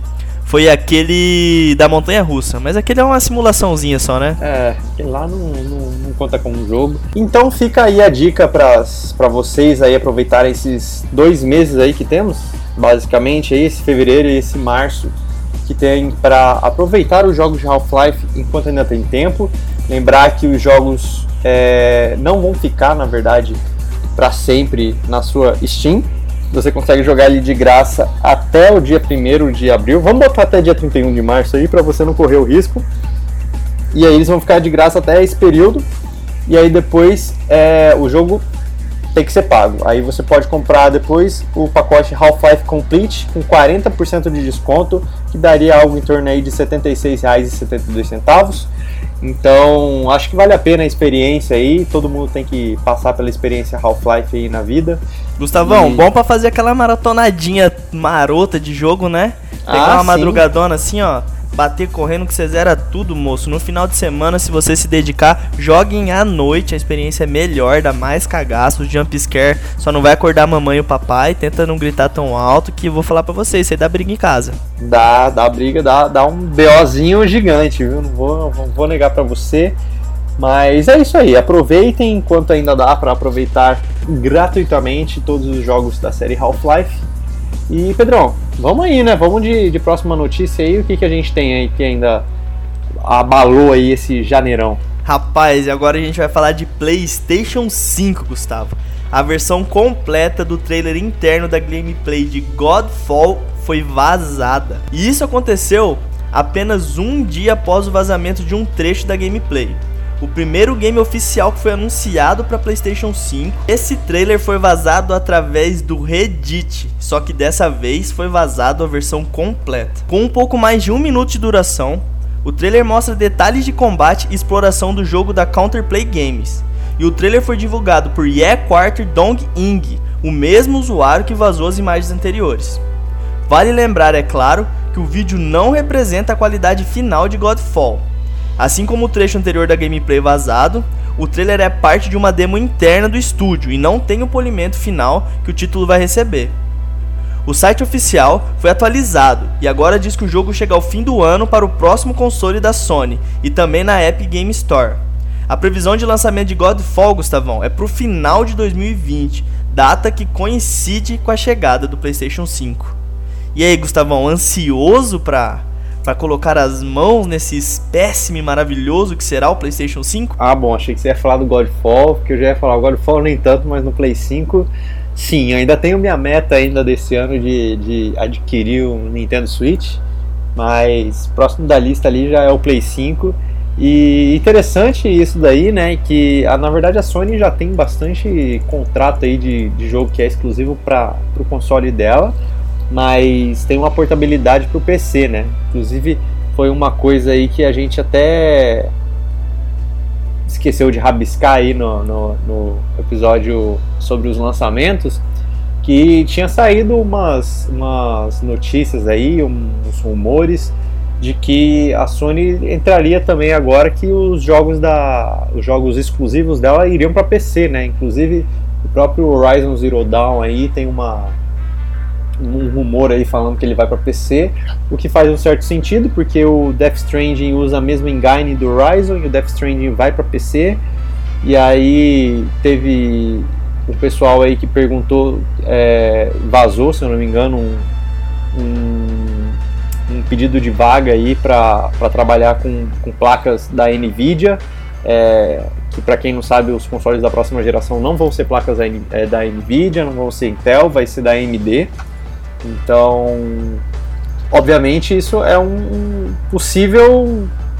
foi aquele da Montanha Russa. Mas aquele é uma simulaçãozinha só, né? É, lá não, não, não conta como um jogo. Então fica aí a dica para vocês aí aproveitarem esses dois meses aí que temos, basicamente, aí, esse fevereiro e esse março que tem para aproveitar os jogos de Half-Life enquanto ainda tem tempo. Lembrar que os jogos é, não vão ficar, na verdade, para sempre na sua Steam. Você consegue jogar ele de graça até o dia 1 de abril. Vamos botar até dia 31 de março aí para você não correr o risco. E aí eles vão ficar de graça até esse período. e aí depois é, o jogo tem que ser pago. Aí você pode comprar depois o pacote Half-Life Complete com 40% de desconto, que daria algo em torno aí de R$ 76,72. Então, acho que vale a pena a experiência aí. Todo mundo tem que passar pela experiência Half-Life aí na vida. Gustavão, e... bom para fazer aquela maratonadinha marota de jogo, né? Pegar ah, uma sim. madrugadona assim, ó bater correndo que você zera tudo, moço. No final de semana, se você se dedicar, joguem à noite, a experiência é melhor, dá mais cagaço, jump scare, só não vai acordar a mamãe e o papai, tenta não gritar tão alto que eu vou falar para vocês, você dá briga em casa. Dá, dá briga, dá, dá um BOzinho gigante, viu? Não vou, não vou negar para você. Mas é isso aí, aproveitem enquanto ainda dá para aproveitar gratuitamente todos os jogos da série Half-Life. E Pedrão, vamos aí, né? Vamos de, de próxima notícia aí. O que, que a gente tem aí que ainda abalou aí esse janeirão? Rapaz, agora a gente vai falar de PlayStation 5, Gustavo. A versão completa do trailer interno da gameplay de Godfall foi vazada. E isso aconteceu apenas um dia após o vazamento de um trecho da gameplay o primeiro game oficial que foi anunciado para PlayStation 5. Esse trailer foi vazado através do Reddit, só que dessa vez foi vazado a versão completa. Com um pouco mais de um minuto de duração, o trailer mostra detalhes de combate e exploração do jogo da Counterplay Games. E o trailer foi divulgado por Ye Quarter Dong Ing, o mesmo usuário que vazou as imagens anteriores. Vale lembrar, é claro, que o vídeo não representa a qualidade final de Godfall, Assim como o trecho anterior da gameplay vazado, o trailer é parte de uma demo interna do estúdio e não tem o polimento final que o título vai receber. O site oficial foi atualizado e agora diz que o jogo chega ao fim do ano para o próximo console da Sony e também na Epic Game Store. A previsão de lançamento de Godfall, Gustavão, é para o final de 2020, data que coincide com a chegada do PlayStation 5. E aí, Gustavão, ansioso para para colocar as mãos nesse espécime maravilhoso que será o PlayStation 5? Ah, bom, achei que você ia falar do Godfall, porque eu já ia falar o Godfall nem tanto, mas no Play 5, sim, ainda tenho minha meta ainda desse ano de, de adquirir um Nintendo Switch, mas próximo da lista ali já é o Play 5. E interessante isso daí, né? Que a, na verdade a Sony já tem bastante contrato aí de, de jogo que é exclusivo para o console dela mas tem uma portabilidade para o PC, né? Inclusive foi uma coisa aí que a gente até esqueceu de rabiscar aí no, no, no episódio sobre os lançamentos, que tinha saído umas, umas notícias aí, uns rumores de que a Sony entraria também agora que os jogos da os jogos exclusivos dela iriam para PC, né? Inclusive o próprio Horizon Zero Dawn aí tem uma um rumor aí falando que ele vai para PC, o que faz um certo sentido, porque o Death Stranding usa a mesma engine do Horizon e o Death Stranding vai para PC. E aí teve o pessoal aí que perguntou, é, vazou, se eu não me engano, um, um, um pedido de vaga aí para trabalhar com, com placas da Nvidia. É, que para quem não sabe, os consoles da próxima geração não vão ser placas da, é, da Nvidia, não vão ser Intel, vai ser da AMD. Então, obviamente, isso é um possível,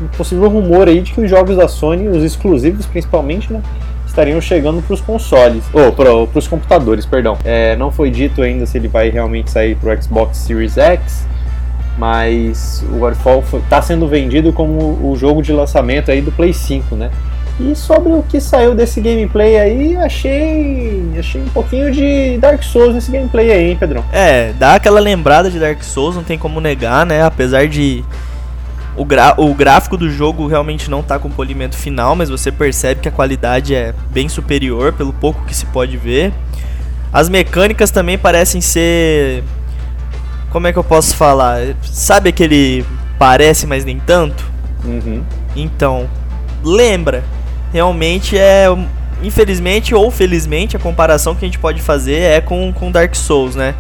um possível rumor aí de que os jogos da Sony, os exclusivos principalmente, né, estariam chegando para os consoles, ou para os computadores, perdão. É, não foi dito ainda se ele vai realmente sair para o Xbox Series X, mas o Godfall está sendo vendido como o jogo de lançamento aí do Play 5, né? E sobre o que saiu desse gameplay aí, achei. Achei um pouquinho de Dark Souls nesse gameplay aí, hein, Pedrão? É, dá aquela lembrada de Dark Souls, não tem como negar, né? Apesar de. O, o gráfico do jogo realmente não tá com polimento final, mas você percebe que a qualidade é bem superior, pelo pouco que se pode ver. As mecânicas também parecem ser. Como é que eu posso falar? Sabe aquele parece, mas nem tanto? Uhum. Então, lembra realmente é infelizmente ou felizmente a comparação que a gente pode fazer é com, com Dark Souls, né?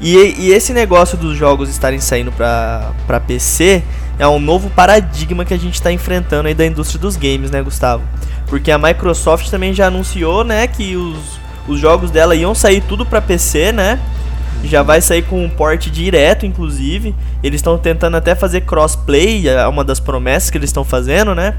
E, e esse negócio dos jogos estarem saindo para PC é um novo paradigma que a gente está enfrentando aí da indústria dos games, né, Gustavo? Porque a Microsoft também já anunciou, né, que os, os jogos dela iam sair tudo para PC, né? Já vai sair com um port direto, inclusive. Eles estão tentando até fazer crossplay, é uma das promessas que eles estão fazendo, né?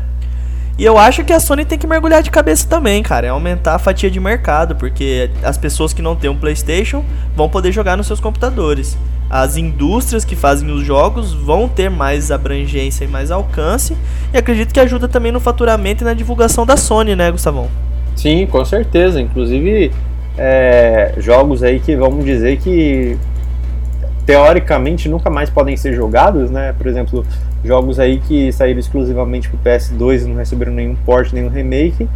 E eu acho que a Sony tem que mergulhar de cabeça também, cara. É aumentar a fatia de mercado, porque as pessoas que não têm um PlayStation vão poder jogar nos seus computadores. As indústrias que fazem os jogos vão ter mais abrangência e mais alcance. E acredito que ajuda também no faturamento e na divulgação da Sony, né, Gustavão? Sim, com certeza. Inclusive, é, jogos aí que vamos dizer que teoricamente nunca mais podem ser jogados, né? Por exemplo, jogos aí que saíram exclusivamente para o PS2 e não receberam nenhum port, nenhum remake,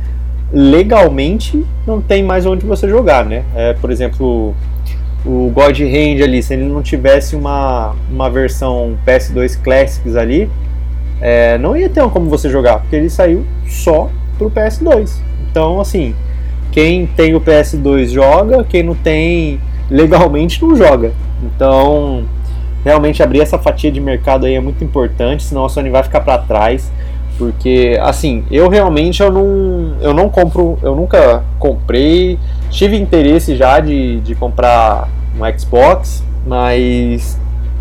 legalmente não tem mais onde você jogar, né? É, por exemplo, o God Hand ali, se ele não tivesse uma, uma versão PS2 Classics ali, é, não ia ter como você jogar, porque ele saiu só para o PS2. Então, assim, quem tem o PS2 joga, quem não tem legalmente não joga. Então, realmente abrir essa fatia de mercado aí é muito importante, senão a Sony vai ficar para trás. Porque, assim, eu realmente eu não, eu não compro, eu nunca comprei, tive interesse já de, de comprar um Xbox, mas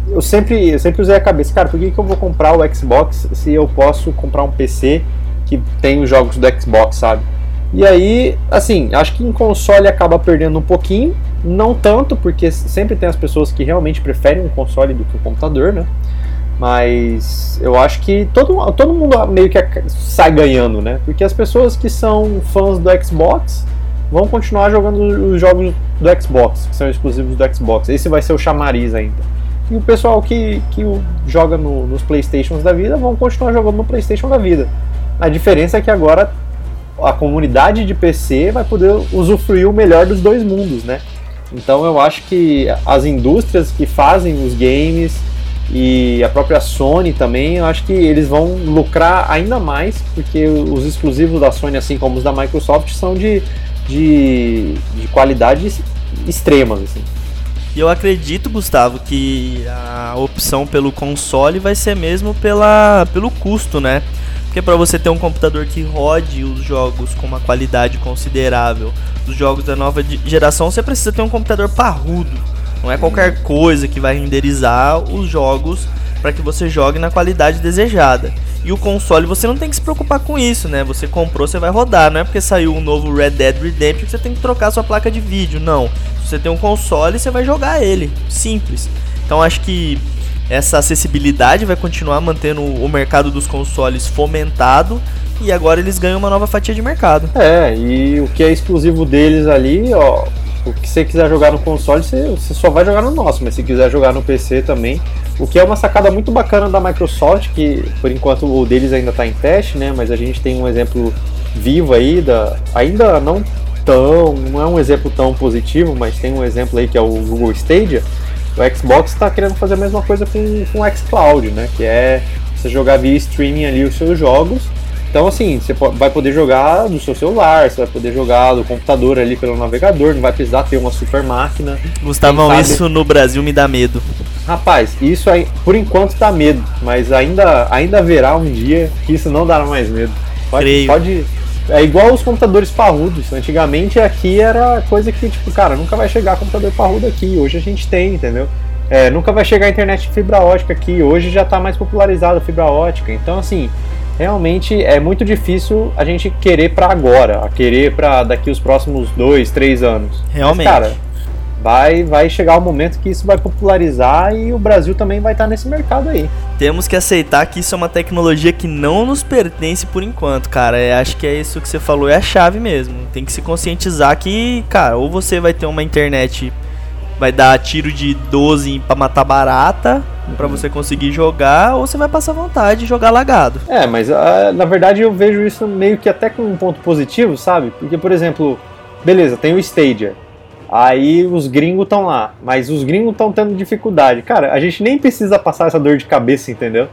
eu sempre, eu sempre usei a cabeça, cara, por que, que eu vou comprar o Xbox se eu posso comprar um PC que tem os jogos do Xbox, sabe? E aí, assim, acho que em console acaba perdendo um pouquinho, não tanto, porque sempre tem as pessoas que realmente preferem um console do que um computador, né? Mas eu acho que todo, todo mundo meio que sai ganhando, né? Porque as pessoas que são fãs do Xbox vão continuar jogando os jogos do Xbox, que são exclusivos do Xbox. Esse vai ser o chamariz ainda. E o pessoal que, que joga no, nos Playstations da vida vão continuar jogando no Playstation da vida. A diferença é que agora a comunidade de PC vai poder usufruir o melhor dos dois mundos, né? Então eu acho que as indústrias que fazem os games e a própria Sony também, eu acho que eles vão lucrar ainda mais, porque os exclusivos da Sony, assim como os da Microsoft, são de, de, de qualidade extremas. Assim. E eu acredito, Gustavo, que a opção pelo console vai ser mesmo pela, pelo custo, né? Porque para você ter um computador que rode os jogos com uma qualidade considerável, os jogos da nova geração, você precisa ter um computador parrudo. Não é qualquer coisa que vai renderizar os jogos para que você jogue na qualidade desejada. E o console você não tem que se preocupar com isso, né? Você comprou, você vai rodar. Não é porque saiu um novo Red Dead Redemption que você tem que trocar sua placa de vídeo. Não. Se você tem um console, você vai jogar ele. Simples. Então acho que essa acessibilidade vai continuar mantendo o mercado dos consoles fomentado e agora eles ganham uma nova fatia de mercado. É, e o que é exclusivo deles ali, ó, o que você quiser jogar no console, você, você, só vai jogar no nosso, mas se quiser jogar no PC também, o que é uma sacada muito bacana da Microsoft, que por enquanto o deles ainda está em teste, né, mas a gente tem um exemplo vivo aí, da, ainda não tão, não é um exemplo tão positivo, mas tem um exemplo aí que é o Google Stadia, o Xbox está querendo fazer a mesma coisa com, com o xCloud, né? Que é você jogar via streaming ali os seus jogos. Então, assim, você vai poder jogar do seu celular, você vai poder jogar do computador ali pelo navegador, não vai precisar ter uma super máquina. Gustavão, isso no Brasil me dá medo. Rapaz, isso aí, por enquanto dá medo, mas ainda, ainda haverá um dia que isso não dará mais medo. Pode, Creio. pode, é igual os computadores parrudos. Antigamente aqui era coisa que, tipo, cara, nunca vai chegar computador parrudo aqui. Hoje a gente tem, entendeu? É, nunca vai chegar a internet de fibra ótica aqui. Hoje já está mais popularizada a fibra ótica. Então, assim, realmente é muito difícil a gente querer para agora, a querer para daqui os próximos dois, três anos. Realmente. Mas, cara, vai, vai chegar o momento que isso vai popularizar e o Brasil também vai estar nesse mercado aí. Temos que aceitar que isso é uma tecnologia que não nos pertence por enquanto, cara. É, acho que é isso que você falou, é a chave mesmo. Tem que se conscientizar que, cara, ou você vai ter uma internet, vai dar tiro de 12 para matar barata, para uhum. você conseguir jogar, ou você vai passar vontade de jogar lagado. É, mas uh, na verdade eu vejo isso meio que até com um ponto positivo, sabe? Porque, por exemplo, beleza, tem o Stadia. Aí os gringos estão lá, mas os gringos estão tendo dificuldade. Cara, a gente nem precisa passar essa dor de cabeça, entendeu?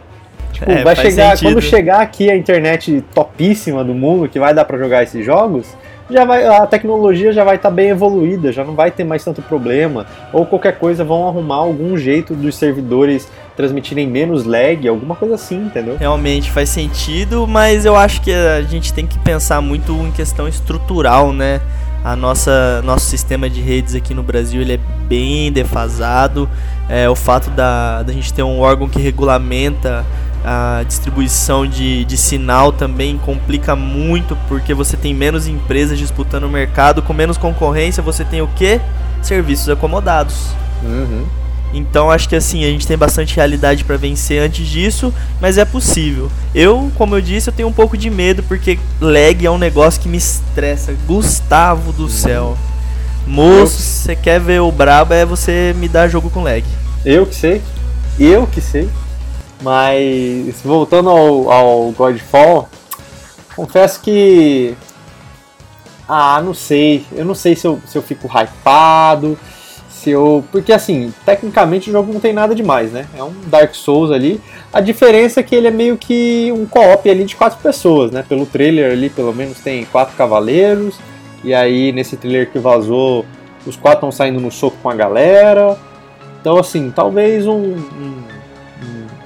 Tipo, é, vai chegar sentido. quando chegar aqui a internet topíssima do mundo que vai dar para jogar esses jogos, já vai a tecnologia já vai estar tá bem evoluída, já não vai ter mais tanto problema, ou qualquer coisa vão arrumar algum jeito dos servidores transmitirem menos lag, alguma coisa assim, entendeu? Realmente faz sentido, mas eu acho que a gente tem que pensar muito em questão estrutural, né? A nossa nosso sistema de redes aqui no Brasil ele é bem defasado é, o fato da, da gente ter um órgão que regulamenta a distribuição de, de sinal também complica muito porque você tem menos empresas disputando o mercado, com menos concorrência você tem o que? Serviços acomodados. Uhum. Então acho que assim, a gente tem bastante realidade para vencer antes disso, mas é possível. Eu, como eu disse, eu tenho um pouco de medo porque lag é um negócio que me estressa. Gustavo do céu. Moço, você quer ver o brabo é você me dar jogo com lag. Eu que sei. Eu que sei. Mas voltando ao, ao Godfall, confesso que. Ah, não sei. Eu não sei se eu, se eu fico hypado. Se eu. Porque assim, tecnicamente o jogo não tem nada demais, né? É um Dark Souls ali. A diferença é que ele é meio que um co-op ali de quatro pessoas, né? Pelo trailer ali, pelo menos tem quatro cavaleiros. E aí, nesse trailer que vazou, os quatro estão saindo no soco com a galera. Então, assim, talvez um, um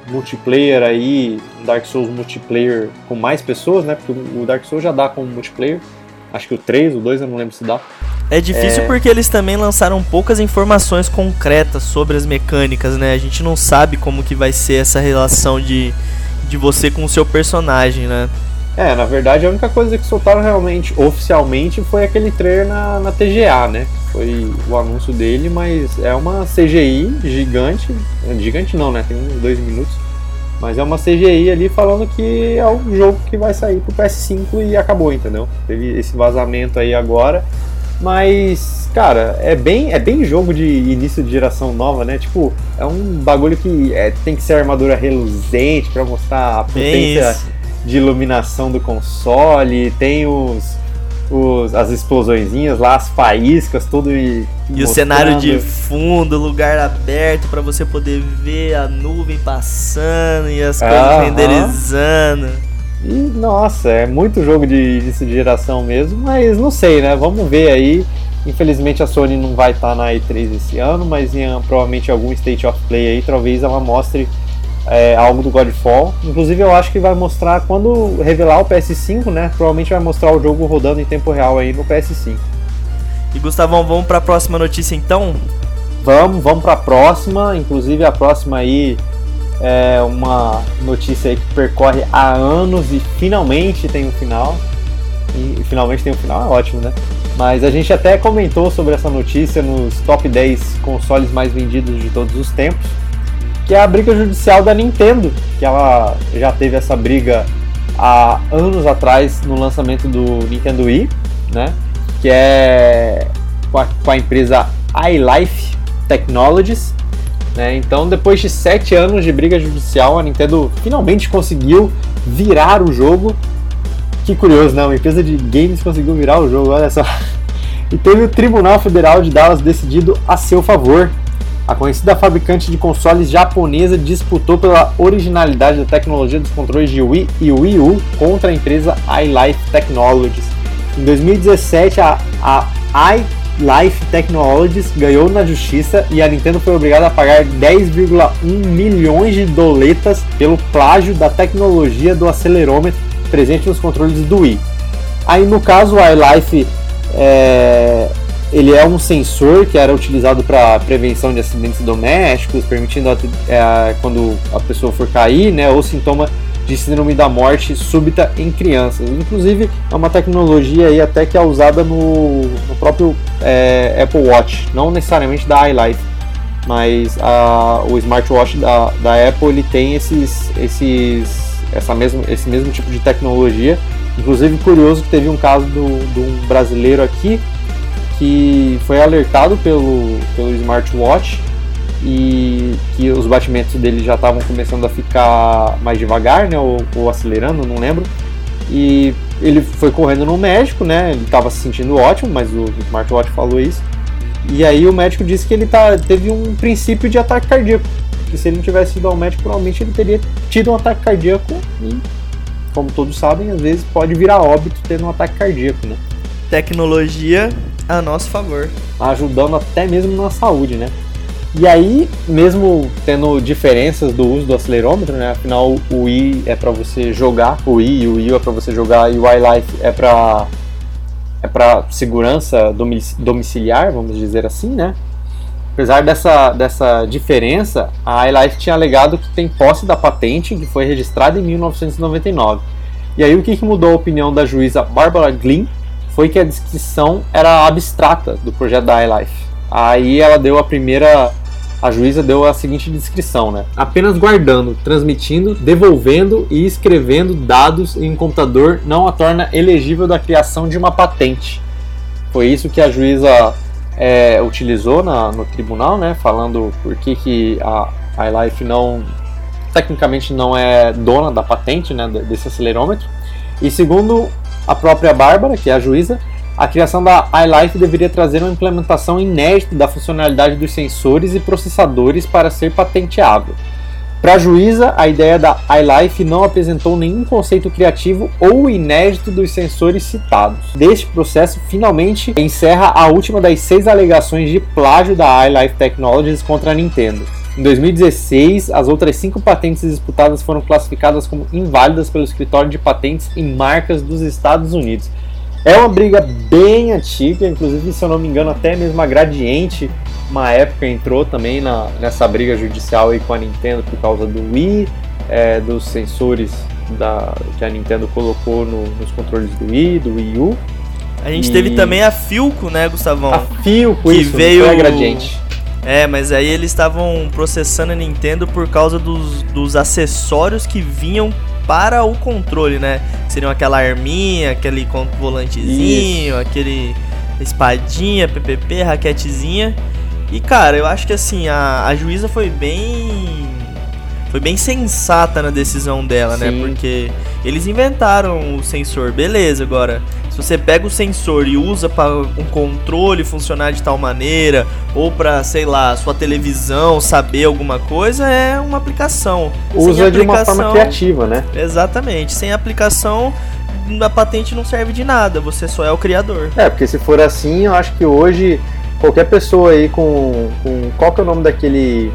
multiplayer aí, um Dark Souls multiplayer com mais pessoas, né? Porque o Dark Souls já dá como multiplayer. Acho que o 3, o 2 eu não lembro se dá. É difícil é... porque eles também lançaram poucas informações concretas sobre as mecânicas, né? A gente não sabe como que vai ser essa relação de, de você com o seu personagem, né? É, na verdade a única coisa que soltaram realmente oficialmente foi aquele trailer na, na TGA, né? Foi o anúncio dele, mas é uma CGI gigante. Gigante não, né? Tem uns dois minutos. Mas é uma CGI ali falando que é um jogo que vai sair pro PS5 e acabou, entendeu? Teve esse vazamento aí agora. Mas, cara, é bem, é bem jogo de início de geração nova, né? Tipo, é um bagulho que é, tem que ser armadura reluzente para mostrar a potência de iluminação do console, tem os, os, as explosõezinhas lá, as faíscas, tudo e. E o cenário de fundo, lugar aberto para você poder ver a nuvem passando e as coisas uh -huh. renderizando. E nossa, é muito jogo de de geração mesmo, mas não sei, né? Vamos ver aí. Infelizmente a Sony não vai estar tá na E3 esse ano, mas em, provavelmente algum State of Play aí, talvez ela mostre é, algo do Godfall. Inclusive eu acho que vai mostrar quando revelar o PS5, né? Provavelmente vai mostrar o jogo rodando em tempo real aí no PS5. E Gustavão, vamos para a próxima notícia então? Vamos, vamos para a próxima. Inclusive a próxima aí é uma notícia que percorre há anos e finalmente tem um final. E finalmente tem um final, é ótimo, né? Mas a gente até comentou sobre essa notícia nos top 10 consoles mais vendidos de todos os tempos que é a briga judicial da Nintendo, que ela já teve essa briga há anos atrás no lançamento do Nintendo Wii, né? Que é com a, com a empresa iLife Technologies. Né? Então, depois de sete anos de briga judicial, a Nintendo finalmente conseguiu virar o jogo. Que curioso, né? Uma empresa de games conseguiu virar o jogo, olha só. E teve o Tribunal Federal de Dallas decidido a seu favor, a conhecida fabricante de consoles japonesa disputou pela originalidade da tecnologia dos controles de Wii e Wii U contra a empresa iLife Technologies. Em 2017, a, a iLife Technologies ganhou na justiça e a Nintendo foi obrigada a pagar 10,1 milhões de doletas pelo plágio da tecnologia do acelerômetro presente nos controles do Wii. Aí no caso, a iLife é, ele é um sensor que era utilizado para prevenção de acidentes domésticos, permitindo é, quando a pessoa for cair, né, ou sintoma de síndrome da morte súbita em crianças. Inclusive é uma tecnologia aí até que é usada no, no próprio é, Apple Watch, não necessariamente da iLife, mas a, o smartwatch da, da Apple ele tem esses, esses, essa mesmo, esse mesmo tipo de tecnologia. Inclusive curioso que teve um caso de um brasileiro aqui que foi alertado pelo, pelo smartwatch e que os batimentos dele já estavam começando a ficar mais devagar, né, ou, ou, acelerando, não lembro. E ele foi correndo no médico, né, ele estava se sentindo ótimo, mas o smartwatch falou isso. E aí o médico disse que ele tá, teve um princípio de ataque cardíaco. Que se ele não tivesse ido ao médico, provavelmente ele teria tido um ataque cardíaco e, como todos sabem, às vezes pode virar óbito tendo um ataque cardíaco, né? Tecnologia a nosso favor. Ajudando até mesmo na saúde, né? E aí, mesmo tendo diferenças do uso do acelerômetro, né? Afinal, o Wii é para você jogar, o Wii e o Wii é para você jogar e o iLife é para é para segurança domiciliar, vamos dizer assim, né? Apesar dessa, dessa diferença, a iLife tinha alegado que tem posse da patente que foi registrada em 1999. E aí o que, que mudou a opinião da juíza Barbara Glynn foi que a descrição era abstrata do projeto da iLife. Aí ela deu a primeira a juíza deu a seguinte descrição, né? Apenas guardando, transmitindo, devolvendo e escrevendo dados em um computador não a torna elegível da criação de uma patente. Foi isso que a juíza é, utilizou na, no tribunal, né? Falando por que, que a iLife não tecnicamente não é dona da patente, né? Desse acelerômetro. E segundo a própria Bárbara, que é a juíza, a criação da iLife deveria trazer uma implementação inédita da funcionalidade dos sensores e processadores para ser patenteável. Para a juíza, a ideia da iLife não apresentou nenhum conceito criativo ou inédito dos sensores citados. Deste processo, finalmente encerra a última das seis alegações de plágio da iLife Technologies contra a Nintendo. Em 2016, as outras cinco patentes disputadas foram classificadas como inválidas pelo escritório de patentes em marcas dos Estados Unidos. É uma briga bem antiga, inclusive, se eu não me engano, até mesmo a Gradiente, uma época, entrou também na, nessa briga judicial aí com a Nintendo por causa do Wii, é, dos sensores da, que a Nintendo colocou no, nos controles do Wii, do Wii U. A gente e... teve também a Filco, né, Gustavão? A Filco, que isso, veio a Gradiente. É, mas aí eles estavam processando a Nintendo por causa dos, dos acessórios que vinham para o controle, né? Seriam aquela arminha, aquele volantezinho, Isso. aquele espadinha, PPP, raquetezinha. E cara, eu acho que assim, a, a juíza foi bem. Foi bem sensata na decisão dela, né? Sim. né? Porque eles inventaram o sensor, beleza, agora se você pega o sensor e usa para um controle funcionar de tal maneira, ou para, sei lá, sua televisão saber alguma coisa, é uma aplicação. Usa de uma forma criativa, né? Exatamente. Sem aplicação, a patente não serve de nada, você só é o criador. É, porque se for assim, eu acho que hoje qualquer pessoa aí com, com qual que é o nome daquele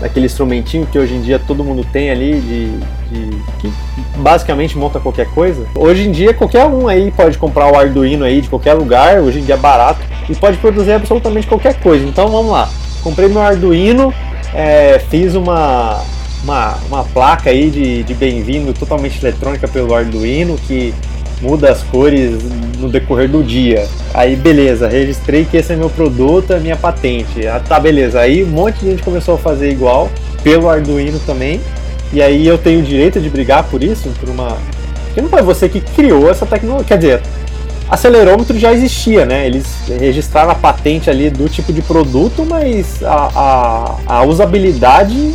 daquele instrumentinho que hoje em dia todo mundo tem ali de, de, que basicamente monta qualquer coisa. Hoje em dia qualquer um aí pode comprar o Arduino aí de qualquer lugar, hoje em dia é barato e pode produzir absolutamente qualquer coisa. Então vamos lá, comprei meu Arduino, é, fiz uma, uma, uma placa aí de, de bem-vindo totalmente eletrônica pelo Arduino que muda as cores no decorrer do dia. Aí beleza, registrei que esse é meu produto, é minha patente. Ah, tá, beleza. Aí um monte de gente começou a fazer igual, pelo Arduino também. E aí eu tenho o direito de brigar por isso, por uma. Porque não foi você que criou essa tecnologia. Quer dizer, acelerômetro já existia, né? Eles registraram a patente ali do tipo de produto, mas a, a, a usabilidade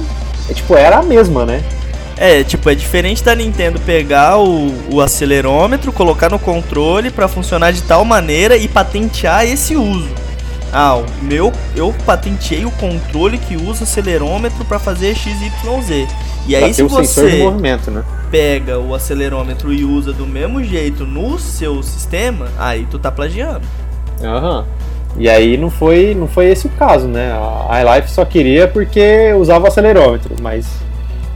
tipo, era a mesma, né? É, tipo, é diferente da Nintendo pegar o, o acelerômetro, colocar no controle para funcionar de tal maneira e patentear esse uso. Ah, o meu, eu patenteei o controle que usa acelerômetro para fazer XYZ. E aí, se você né? pega o acelerômetro e usa do mesmo jeito no seu sistema, aí tu tá plagiando. Aham. Uhum. E aí não foi, não foi esse o caso, né? A iLife só queria porque usava o acelerômetro, mas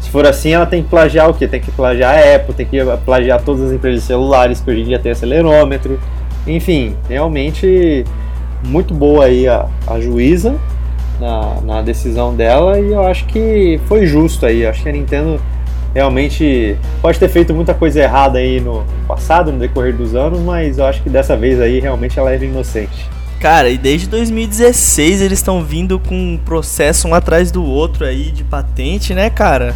se for assim, ela tem que plagiar o quê? Tem que plagiar a Apple, tem que plagiar todas as empresas celulares que hoje em dia tem acelerômetro. Enfim, realmente muito boa aí a, a juíza na, na decisão dela e eu acho que foi justo aí. Acho que a Nintendo realmente pode ter feito muita coisa errada aí no passado, no decorrer dos anos, mas eu acho que dessa vez aí realmente ela era inocente. Cara, e desde 2016 eles estão vindo com um processo um atrás do outro aí de patente, né, cara?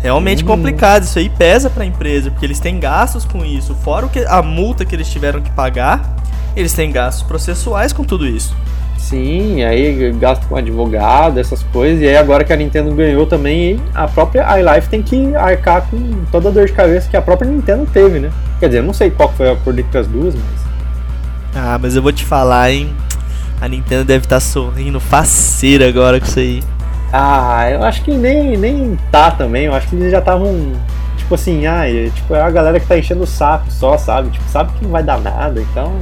Realmente uhum. complicado, isso aí pesa para a empresa, porque eles têm gastos com isso, fora o que a multa que eles tiveram que pagar, eles têm gastos processuais com tudo isso. Sim, aí gasto com advogado, essas coisas, e aí agora que a Nintendo ganhou também, a própria iLife tem que arcar com toda a dor de cabeça que a própria Nintendo teve, né? Quer dizer, eu não sei qual foi a acordo entre as duas, mas. Ah, mas eu vou te falar, hein? A Nintendo deve estar tá sorrindo faceira agora com isso aí. Ah, eu acho que nem, nem tá também. Eu acho que eles já estavam. Tipo assim, ah, tipo, é a galera que tá enchendo o saco só, sabe? Tipo, sabe que não vai dar nada, então.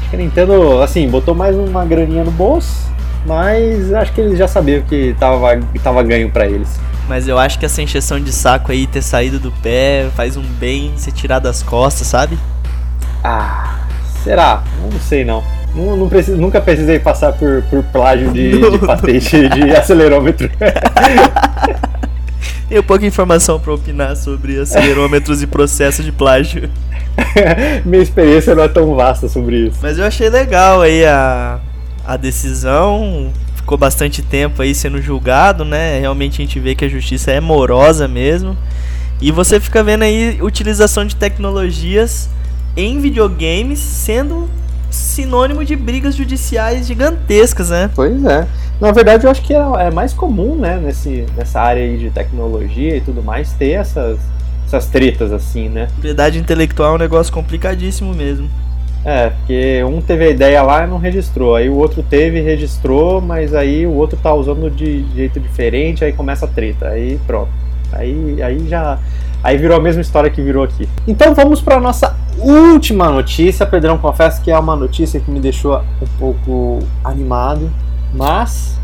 Acho que a Nintendo, assim, botou mais uma graninha no bolso, mas acho que eles já sabiam que tava, que tava ganho para eles. Mas eu acho que essa encheção de saco aí, ter saído do pé, faz um bem ser tirar das costas, sabe? Ah, será? Não sei não. Não, não preciso, nunca precisei passar por, por plágio de, de patente de acelerômetro. Tenho pouca informação para opinar sobre acelerômetros e processo de plágio. Minha experiência não é tão vasta sobre isso. Mas eu achei legal aí a, a decisão. Ficou bastante tempo aí sendo julgado, né? Realmente a gente vê que a justiça é morosa mesmo. E você fica vendo aí utilização de tecnologias em videogames sendo sinônimo de brigas judiciais gigantescas, né? Pois é. Na verdade, eu acho que é, é mais comum, né, nesse, nessa área aí de tecnologia e tudo mais, ter essas, essas tretas assim, né? Propriedade intelectual é um negócio complicadíssimo mesmo. É, porque um teve a ideia lá e não registrou, aí o outro teve e registrou, mas aí o outro tá usando de jeito diferente, aí começa a treta, aí pronto. Aí, aí já. Aí virou a mesma história que virou aqui. Então vamos para nossa última notícia. Pedrão, confesso que é uma notícia que me deixou um pouco animado, mas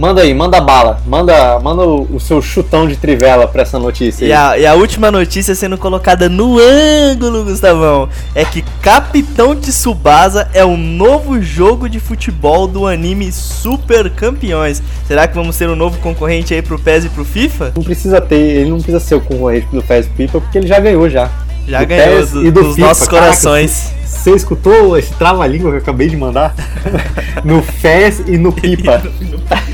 Manda aí, manda bala. Manda, manda o, o seu chutão de trivela pra essa notícia. E a, e a, última notícia sendo colocada no ângulo, Gustavão, é que Capitão Tsubasa é o novo jogo de futebol do anime Super Campeões. Será que vamos ter um novo concorrente aí pro PES e pro FIFA? Não precisa ter, ele não precisa ser o concorrente do PES e pro FIFA, porque ele já ganhou já. Já do ganhou do, e do dos FIFA. nossos corações. Caraca, você escutou esse trava-língua que eu acabei de mandar? no FES e no Pipa.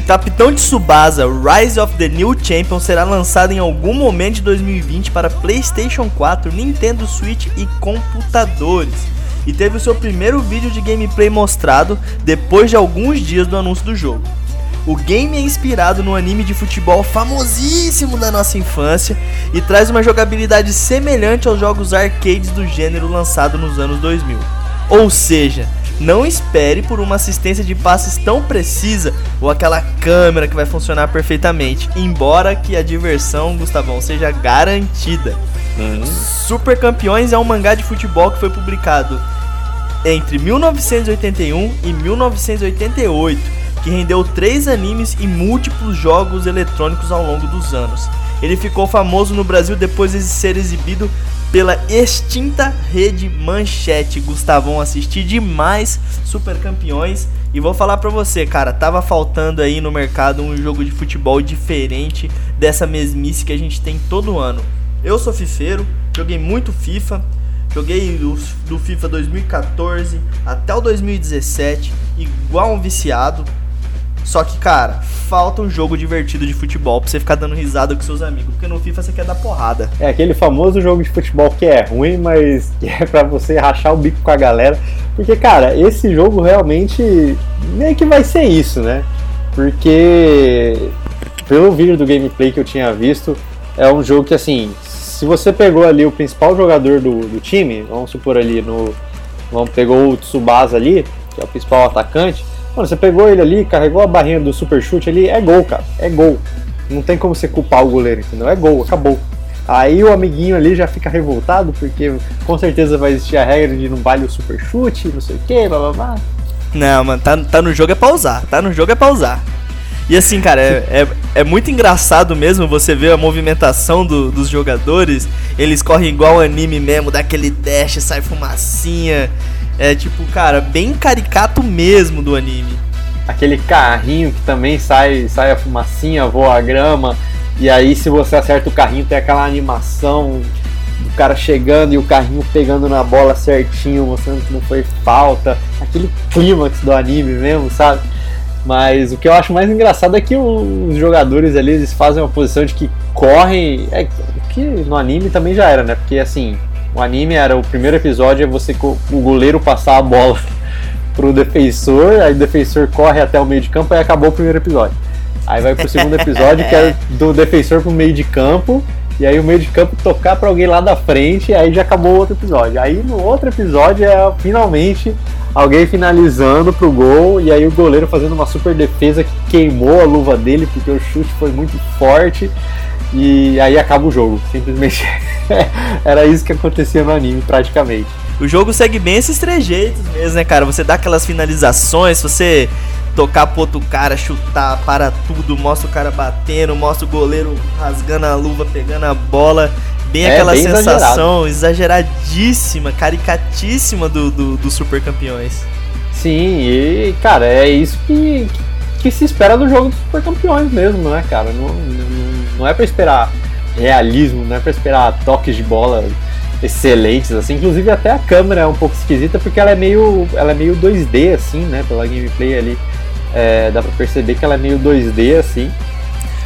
Capitão de Subasa Rise of the New Champion será lançado em algum momento de 2020 para PlayStation 4, Nintendo Switch e computadores. E teve o seu primeiro vídeo de gameplay mostrado depois de alguns dias do anúncio do jogo. O game é inspirado no anime de futebol famosíssimo da nossa infância e traz uma jogabilidade semelhante aos jogos arcades do gênero lançado nos anos 2000. Ou seja, não espere por uma assistência de passes tão precisa ou aquela câmera que vai funcionar perfeitamente, embora que a diversão, Gustavão, seja garantida. Uhum. Super Campeões é um mangá de futebol que foi publicado entre 1981 e 1988 que rendeu três animes e múltiplos jogos eletrônicos ao longo dos anos. Ele ficou famoso no Brasil depois de ser exibido pela extinta rede Manchete. Gustavão assisti demais Super Campeões e vou falar pra você, cara, tava faltando aí no mercado um jogo de futebol diferente dessa mesmice que a gente tem todo ano. Eu sou fifeiro, joguei muito FIFA, joguei do, do FIFA 2014 até o 2017, igual um viciado. Só que, cara, falta um jogo divertido de futebol pra você ficar dando risada com seus amigos. Porque no FIFA você quer dar porrada. É aquele famoso jogo de futebol que é ruim, mas que é pra você rachar o bico com a galera. Porque, cara, esse jogo realmente meio que vai ser isso, né? Porque, pelo vídeo do gameplay que eu tinha visto, é um jogo que, assim, se você pegou ali o principal jogador do, do time, vamos supor ali no. Vamos, pegou o Tsubasa ali, que é o principal atacante Mano, você pegou ele ali, carregou a barrinha do super chute ali, é gol, cara. É gol. Não tem como você culpar o goleiro, entendeu? É gol, acabou. Aí o amiguinho ali já fica revoltado, porque com certeza vai existir a regra de não vale o super chute, não sei o que, blá blá blá. Não, mano, tá, tá no jogo é pra usar. Tá no jogo é pra usar. E assim, cara, é, é, é, muito engraçado mesmo você ver a movimentação do, dos jogadores. Eles correm igual anime mesmo, dá aquele dash, sai fumacinha. É tipo, cara, bem caricato mesmo do anime. Aquele carrinho que também sai, sai a fumacinha, voa a grama. E aí, se você acerta o carrinho, tem aquela animação do cara chegando e o carrinho pegando na bola certinho, mostrando que não foi falta. Aquele clímax do anime mesmo, sabe? Mas o que eu acho mais engraçado é que os jogadores ali eles fazem uma posição de que correm. É, que no anime também já era, né? Porque assim, o anime era o primeiro episódio é você o goleiro passar a bola pro defensor, aí o defensor corre até o meio de campo e acabou o primeiro episódio. Aí vai pro segundo episódio que é do defensor pro meio de campo, e aí o meio de campo tocar para alguém lá da frente, e aí já acabou o outro episódio. Aí no outro episódio é finalmente alguém finalizando pro gol, e aí o goleiro fazendo uma super defesa que queimou a luva dele porque o chute foi muito forte. E aí acaba o jogo. Simplesmente era isso que acontecia no anime, praticamente. O jogo segue bem esses trejeitos mesmo, né, cara? Você dá aquelas finalizações, você tocar pro outro cara, chutar, para tudo, mostra o cara batendo, mostra o goleiro rasgando a luva, pegando a bola. Bem é, aquela bem sensação exagerado. exageradíssima, caricatíssima do, do, do Super Campeões. Sim, e cara, é isso que, que se espera do jogo dos super campeões mesmo, né, cara? Não, não, não é para esperar realismo, não é para esperar toques de bola excelentes, assim. Inclusive até a câmera é um pouco esquisita porque ela é meio, ela é meio 2D, assim, né? Pela gameplay ali, é, dá pra perceber que ela é meio 2D, assim.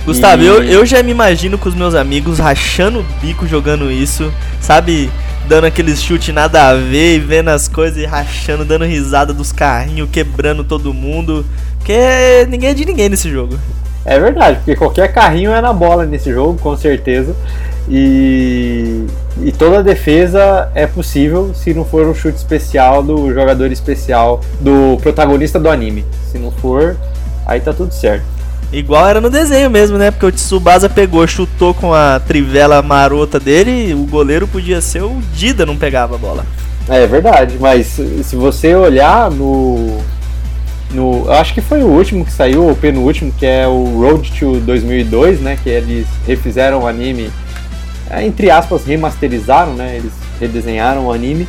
Gustavo, e... eu, eu já me imagino com os meus amigos rachando o bico jogando isso, sabe? Dando aqueles chute nada a ver e vendo as coisas e rachando, dando risada dos carrinhos, quebrando todo mundo. Porque ninguém é de ninguém nesse jogo. É verdade, porque qualquer carrinho é na bola nesse jogo, com certeza. E, e toda defesa é possível se não for um chute especial do jogador especial, do protagonista do anime. Se não for, aí tá tudo certo. Igual era no desenho mesmo, né? Porque o Tsubasa pegou, chutou com a trivela marota dele, o goleiro podia ser o Dida, não pegava a bola. É verdade, mas se você olhar no. No eu acho que foi o último que saiu, o penúltimo, que é o Road to 2002, né? Que eles refizeram o anime, é, entre aspas, remasterizaram, né? Eles redesenharam o anime,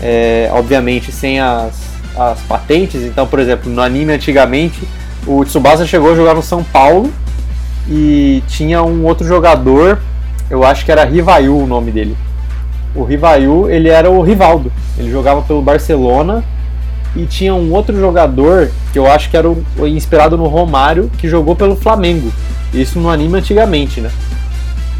é, obviamente sem as, as patentes. Então, por exemplo, no anime antigamente o Tsubasa chegou a jogar no São Paulo e tinha um outro jogador, eu acho que era Rivayu o nome dele. O Rivayu, ele era o Rivaldo. Ele jogava pelo Barcelona e tinha um outro jogador que eu acho que era o, inspirado no Romário, que jogou pelo Flamengo. Isso no anime antigamente, né?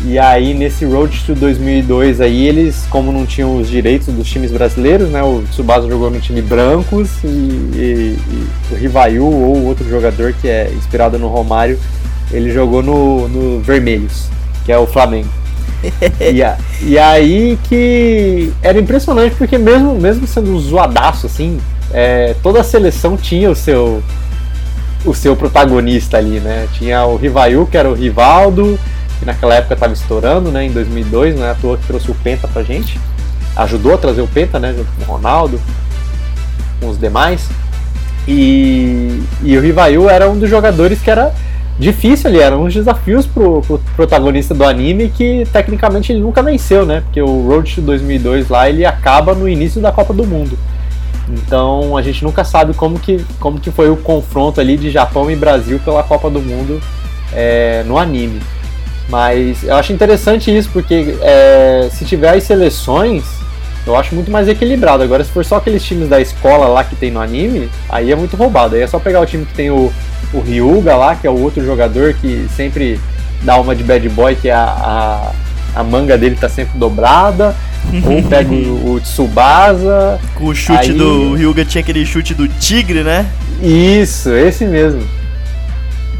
E aí nesse Road to 2002 aí eles, como não tinham os direitos dos times brasileiros, né? O Tsubasa jogou no time brancos e, e, e o Rivayu ou outro jogador que é inspirado no Romário, ele jogou no, no Vermelhos, que é o Flamengo. e, a, e aí que era impressionante porque mesmo, mesmo sendo um zoadaço assim, é, toda a seleção tinha o seu o seu protagonista ali, né? Tinha o Rivayu, que era o Rivaldo, que naquela época estava estourando, né, em 2002, não é à toa que trouxe o Penta pra gente, ajudou a trazer o Penta, né, junto com o Ronaldo, com os demais, e, e o Rivail era um dos jogadores que era difícil ali, eram uns desafios pro, pro protagonista do anime que tecnicamente ele nunca venceu, né, porque o Road to 2002 lá, ele acaba no início da Copa do Mundo. Então a gente nunca sabe como que, como que foi o confronto ali de Japão e Brasil pela Copa do Mundo é, no anime. Mas eu acho interessante isso, porque é, se tiver as seleções, eu acho muito mais equilibrado. Agora, se for só aqueles times da escola lá que tem no anime, aí é muito roubado. Aí é só pegar o time que tem o, o Ryuga lá, que é o outro jogador que sempre dá uma de bad boy, que é a, a, a manga dele tá sempre dobrada. Ou pega o, o Tsubasa. Com o chute aí... do Ryuga tinha aquele chute do tigre, né? Isso, esse mesmo.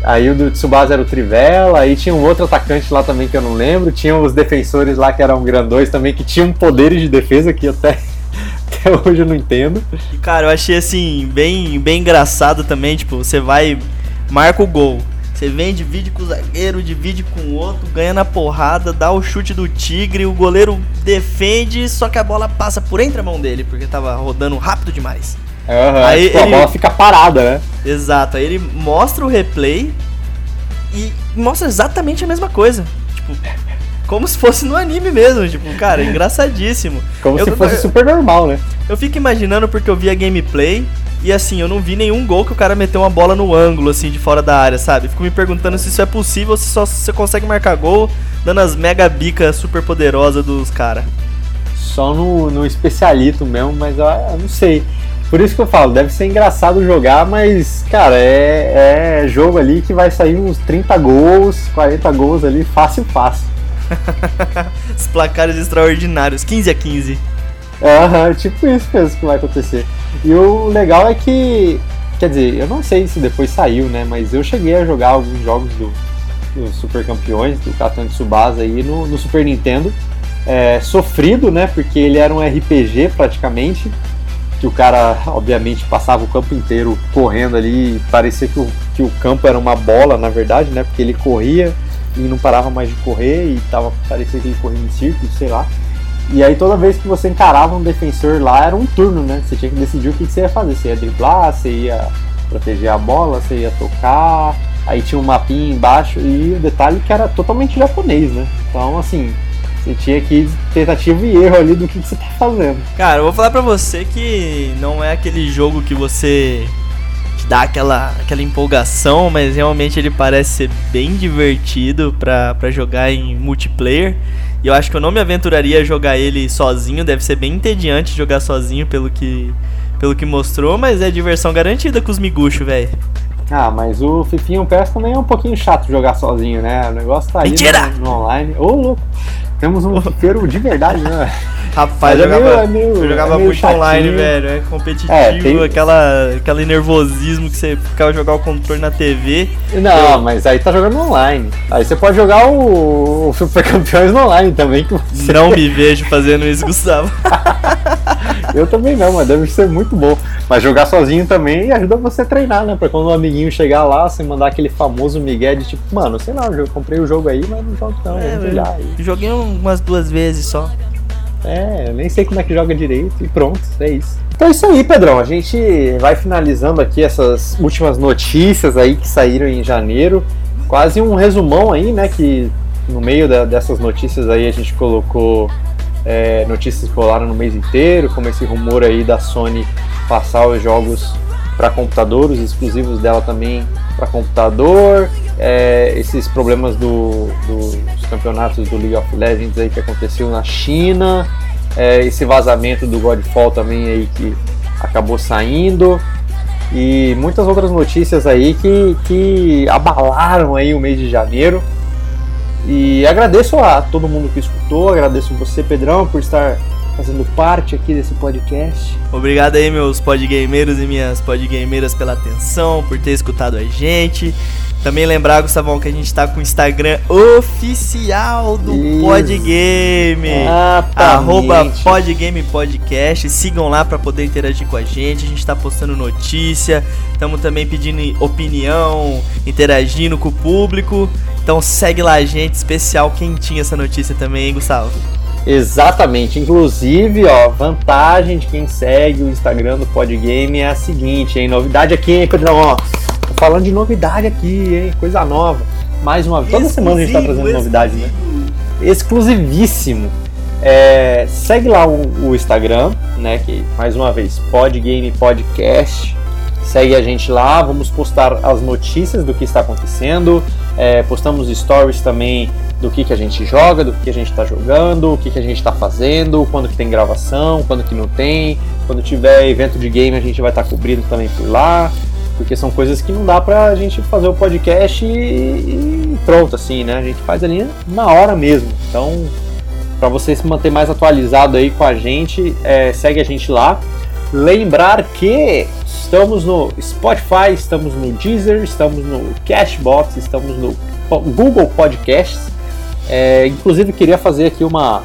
Aí o do Tsubasa era o Trivela, aí tinha um outro atacante lá também que eu não lembro, tinha os defensores lá que eram grandões também, que tinham poderes de defesa que até, até hoje eu não entendo. E cara, eu achei assim, bem, bem engraçado também, tipo, você vai, marca o gol, você vem, divide com o zagueiro, divide com o outro, ganha na porrada, dá o chute do tigre, o goleiro defende, só que a bola passa por entre a mão dele, porque tava rodando rápido demais. Uhum, aí tipo, ele... a bola fica parada, né? Exato, aí ele mostra o replay e mostra exatamente a mesma coisa. Tipo, como se fosse no anime mesmo, tipo, cara, engraçadíssimo. Como eu, se fosse eu, super normal, né? Eu fico imaginando porque eu vi a gameplay e assim, eu não vi nenhum gol que o cara meteu uma bola no ângulo, assim, de fora da área, sabe? Fico me perguntando se isso é possível, se só você consegue marcar gol dando as mega bicas super poderosas dos caras. Só no, no especialito mesmo, mas eu, eu não sei. Por isso que eu falo, deve ser engraçado jogar, mas, cara, é, é jogo ali que vai sair uns 30 gols, 40 gols ali, fácil, fácil. Os placares extraordinários, 15 a 15. Uhum, tipo isso mesmo que vai acontecer. E o legal é que, quer dizer, eu não sei se depois saiu, né, mas eu cheguei a jogar alguns jogos do, do Super Campeões, do Katan Tsubasa aí no, no Super Nintendo. É, sofrido, né, porque ele era um RPG praticamente, que o cara, obviamente, passava o campo inteiro correndo ali, parecia que o, que o campo era uma bola, na verdade, né? Porque ele corria e não parava mais de correr e tava, parecia que ele corria em círculo, sei lá. E aí toda vez que você encarava um defensor lá, era um turno, né? Você tinha que decidir o que você ia fazer. Você ia driblar, você ia proteger a bola, você ia tocar. Aí tinha um mapinha embaixo e o detalhe que era totalmente japonês, né? Então, assim, Você tinha que tentativa e erro ali do que, você tá fazendo. Cara, eu vou falar pra você que não é aquele jogo que você te dá aquela, aquela empolgação, mas realmente ele parece ser bem divertido pra jogar em multiplayer. E eu acho que eu não me aventuraria a jogar ele sozinho, deve ser bem entediante jogar sozinho pelo que, pelo que mostrou, mas é diversão garantida com os miguxos, velho. Ah, mas o Fifinho PES também é um pouquinho chato jogar sozinho, né? O negócio tá ali no, no, online. Ô, louco! Temos um fifeiro de verdade, né? Rapaz, eu jogava, é meio, eu jogava é muito chatinho. online, velho. É competitivo, é, tem... aquela, aquele nervosismo que você ficava jogar o controle na TV. Não, eu... mas aí tá jogando online. Aí você pode jogar o, o Super Campeões online também. Que você... Não me vejo fazendo isso, Gustavo. eu também não, mas deve ser muito bom. Mas jogar sozinho também ajuda você a treinar, né? Pra quando um amiguinho chegar lá, você mandar aquele famoso migué de tipo, mano, sei lá, eu comprei o jogo aí, mas não jogo não, é, aí. Joguei umas duas vezes só. É, eu nem sei como é que joga direito e pronto, é isso. Então é isso aí, Pedrão. A gente vai finalizando aqui essas últimas notícias aí que saíram em janeiro. Quase um resumão aí, né? Que no meio da, dessas notícias aí a gente colocou é, notícias que rolaram no mês inteiro, como esse rumor aí da Sony passar os jogos para computador, os exclusivos dela também para computador, é, esses problemas do, do, dos campeonatos do League of Legends aí que aconteceu na China, é, esse vazamento do Godfall também aí que acabou saindo e muitas outras notícias aí que, que abalaram aí o mês de janeiro. E agradeço a todo mundo que escutou, agradeço você, Pedrão, por estar fazendo parte aqui desse podcast. Obrigado aí, meus podgameiros e minhas podgameiras pela atenção, por ter escutado a gente. Também lembrar, Gustavão, que a gente tá com o Instagram oficial do Isso. Podgame. Arroba Podgame Podcast. Sigam lá para poder interagir com a gente. A gente tá postando notícia. Estamos também pedindo opinião, interagindo com o público. Então segue lá a gente, especial quentinha essa notícia também, hein, Gustavo? Exatamente. Inclusive, ó, vantagem de quem segue o Instagram do Podgame é a seguinte, hein? Novidade aqui, hein, Pedrão? Ó, tô falando de novidade aqui, hein? Coisa nova. Mais uma vez. Toda semana a gente tá trazendo novidade, né? Exclusivíssimo. É, segue lá o, o, Instagram, né? Que mais uma vez, Podgame Podcast. Segue a gente lá, vamos postar as notícias do que está acontecendo. É, postamos stories também do que, que a gente joga, do que a gente está jogando, o que, que a gente está fazendo, quando que tem gravação, quando que não tem. Quando tiver evento de game a gente vai estar tá cobrindo também por lá, porque são coisas que não dá pra gente fazer o podcast e, e pronto, assim, né? A gente faz ali na hora mesmo. Então, para você se manter mais atualizado aí com a gente, é, segue a gente lá. Lembrar que estamos no Spotify, estamos no Deezer, estamos no Cashbox, estamos no Google Podcasts é, inclusive queria fazer aqui uma,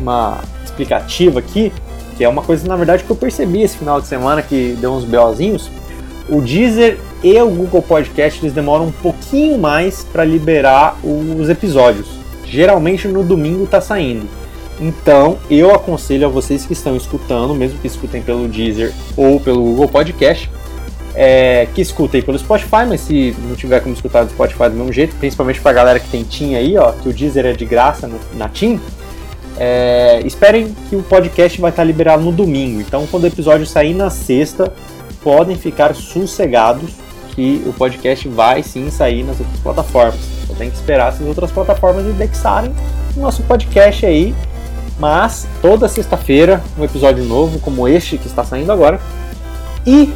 uma explicativa aqui, que é uma coisa na verdade que eu percebi esse final de semana que deu uns BOzinhos. O Deezer e o Google Podcast eles demoram um pouquinho mais para liberar os episódios. Geralmente no domingo está saindo. Então eu aconselho a vocês que estão escutando, mesmo que escutem pelo Deezer ou pelo Google Podcast, é, que escutem pelo Spotify, mas se não tiver como escutar no Spotify do mesmo jeito, principalmente pra galera que tem TIM aí, ó, que o Deezer é de graça no, na TIM, é, esperem que o podcast vai estar liberado no domingo. Então, quando o episódio sair na sexta, podem ficar sossegados que o podcast vai sim sair nas outras plataformas. Só tem que esperar essas outras plataformas indexarem o nosso podcast aí. Mas toda sexta-feira, um episódio novo, como este que está saindo agora. E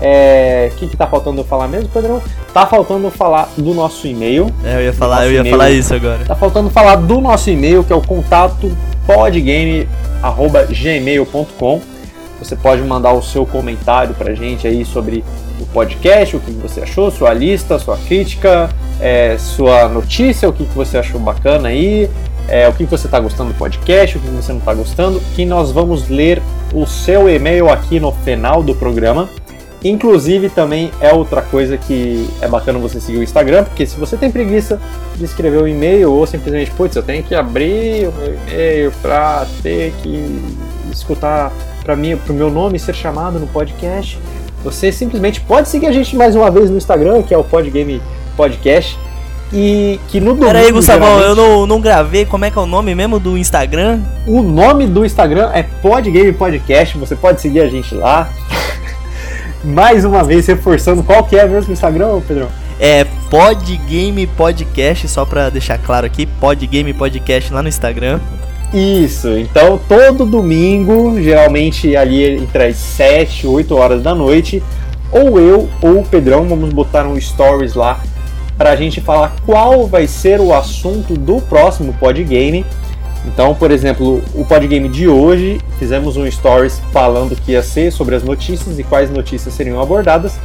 é, o que, que tá faltando eu falar mesmo, Pedrão? Tá faltando falar do nosso e-mail. É, eu ia falar, eu ia falar isso agora. Tá faltando falar do nosso e-mail, que é o contato podgame@gmail.com. Você pode mandar o seu comentário pra gente aí sobre o podcast, o que você achou, sua lista, sua crítica, é, sua notícia, o que, que você achou bacana aí, é, o que, você está gostando do podcast, o que você não está gostando, que nós vamos ler o seu e-mail aqui no final do programa. Inclusive, também é outra coisa que é bacana você seguir o Instagram, porque se você tem preguiça de escrever um e-mail ou simplesmente, putz, eu tenho que abrir o meu e-mail para ter que escutar para o meu nome ser chamado no podcast, você simplesmente pode seguir a gente mais uma vez no Instagram, que é o Podgame Podcast. E que no domingo. Peraí, Gustavão, eu não, não gravei. Como é que é o nome mesmo do Instagram? O nome do Instagram é Podgame Podcast. Você pode seguir a gente lá. Mais uma vez reforçando qual que é mesmo o Instagram, Pedrão? É Podgame Podcast, só pra deixar claro aqui, Podgame Podcast lá no Instagram. Isso, então todo domingo, geralmente ali entre as 7 e 8 horas da noite, ou eu ou o Pedrão vamos botar um stories lá pra gente falar qual vai ser o assunto do próximo Podgame. Então, por exemplo, o Podgame de hoje, fizemos um stories falando que ia ser sobre as notícias e quais notícias seriam abordadas.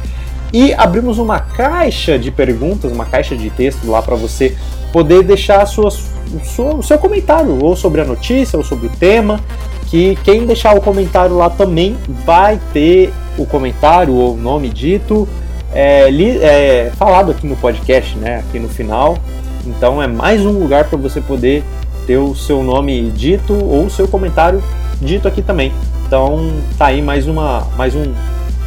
E abrimos uma caixa de perguntas, uma caixa de texto lá para você poder deixar a sua, o, seu, o seu comentário, ou sobre a notícia, ou sobre o tema. Que quem deixar o comentário lá também vai ter o comentário ou o nome dito é, li, é, falado aqui no podcast, né? Aqui no final. Então é mais um lugar para você poder ter o seu nome dito ou o seu comentário dito aqui também. Então tá aí mais uma mais um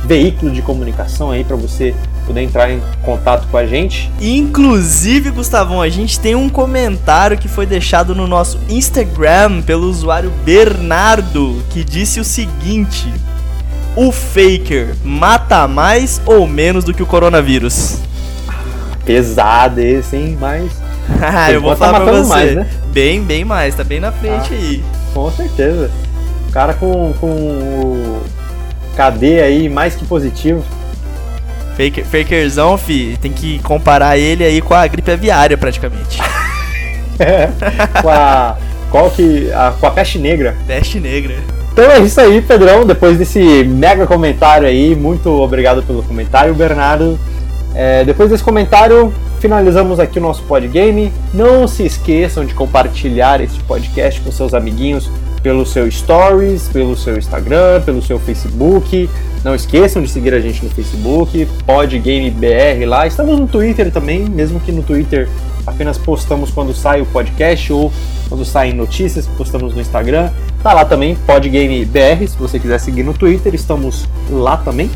veículo de comunicação aí para você poder entrar em contato com a gente. Inclusive, Gustavão, a gente tem um comentário que foi deixado no nosso Instagram pelo usuário Bernardo, que disse o seguinte: O Faker mata mais ou menos do que o coronavírus? Pesado esse, hein? Mas eu vou tá falar pra matando você. mais, né? Bem, bem mais, tá bem na frente Ah. aí. com certeza. O cara com, com o KD aí mais que positivo. Faker, fakerzão, fi, tem que comparar ele aí com a gripe aviária praticamente. com a. Qual que. A, com a peste negra. Peste negra. Então é isso aí, Pedrão. Depois desse mega comentário aí, muito obrigado pelo comentário, Bernardo. É, depois desse comentário, finalizamos aqui o nosso podgame. Não se esqueçam de compartilhar este podcast com seus amiguinhos pelo seu Stories, pelo seu Instagram, pelo seu Facebook. Não esqueçam de seguir a gente no Facebook, PodGameBR lá. Estamos no Twitter também, mesmo que no Twitter apenas postamos quando sai o podcast ou quando saem notícias, postamos no Instagram. Tá lá também, PodGameBR, se você quiser seguir no Twitter, estamos lá também.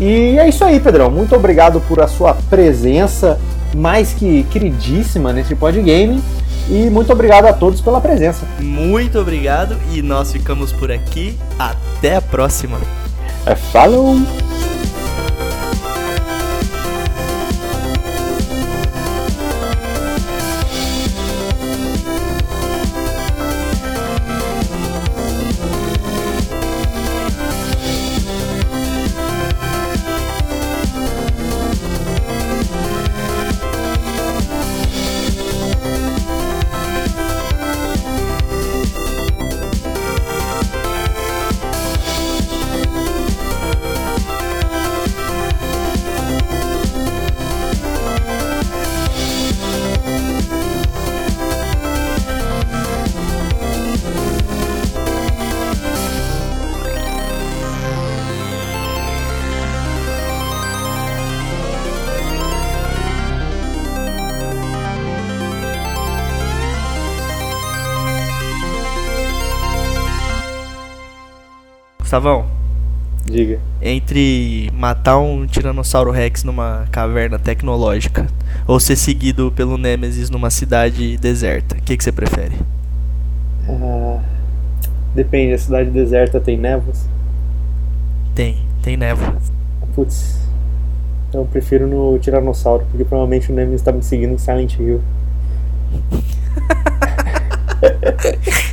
E é isso aí, Pedrão. Muito obrigado por a sua presença mais que queridíssima nesse podgame. E muito obrigado a todos pela presença. Muito obrigado e nós ficamos por aqui. Até a próxima. É, falou! Gustavão, Diga. entre matar um Tiranossauro Rex numa caverna tecnológica ou ser seguido pelo Nemesis numa cidade deserta, o que, que você prefere? Ah, depende, a cidade deserta tem névoas? Tem, tem névoa. Putz. Eu prefiro no Tiranossauro, porque provavelmente o Nemesis está me seguindo em Silent Hill.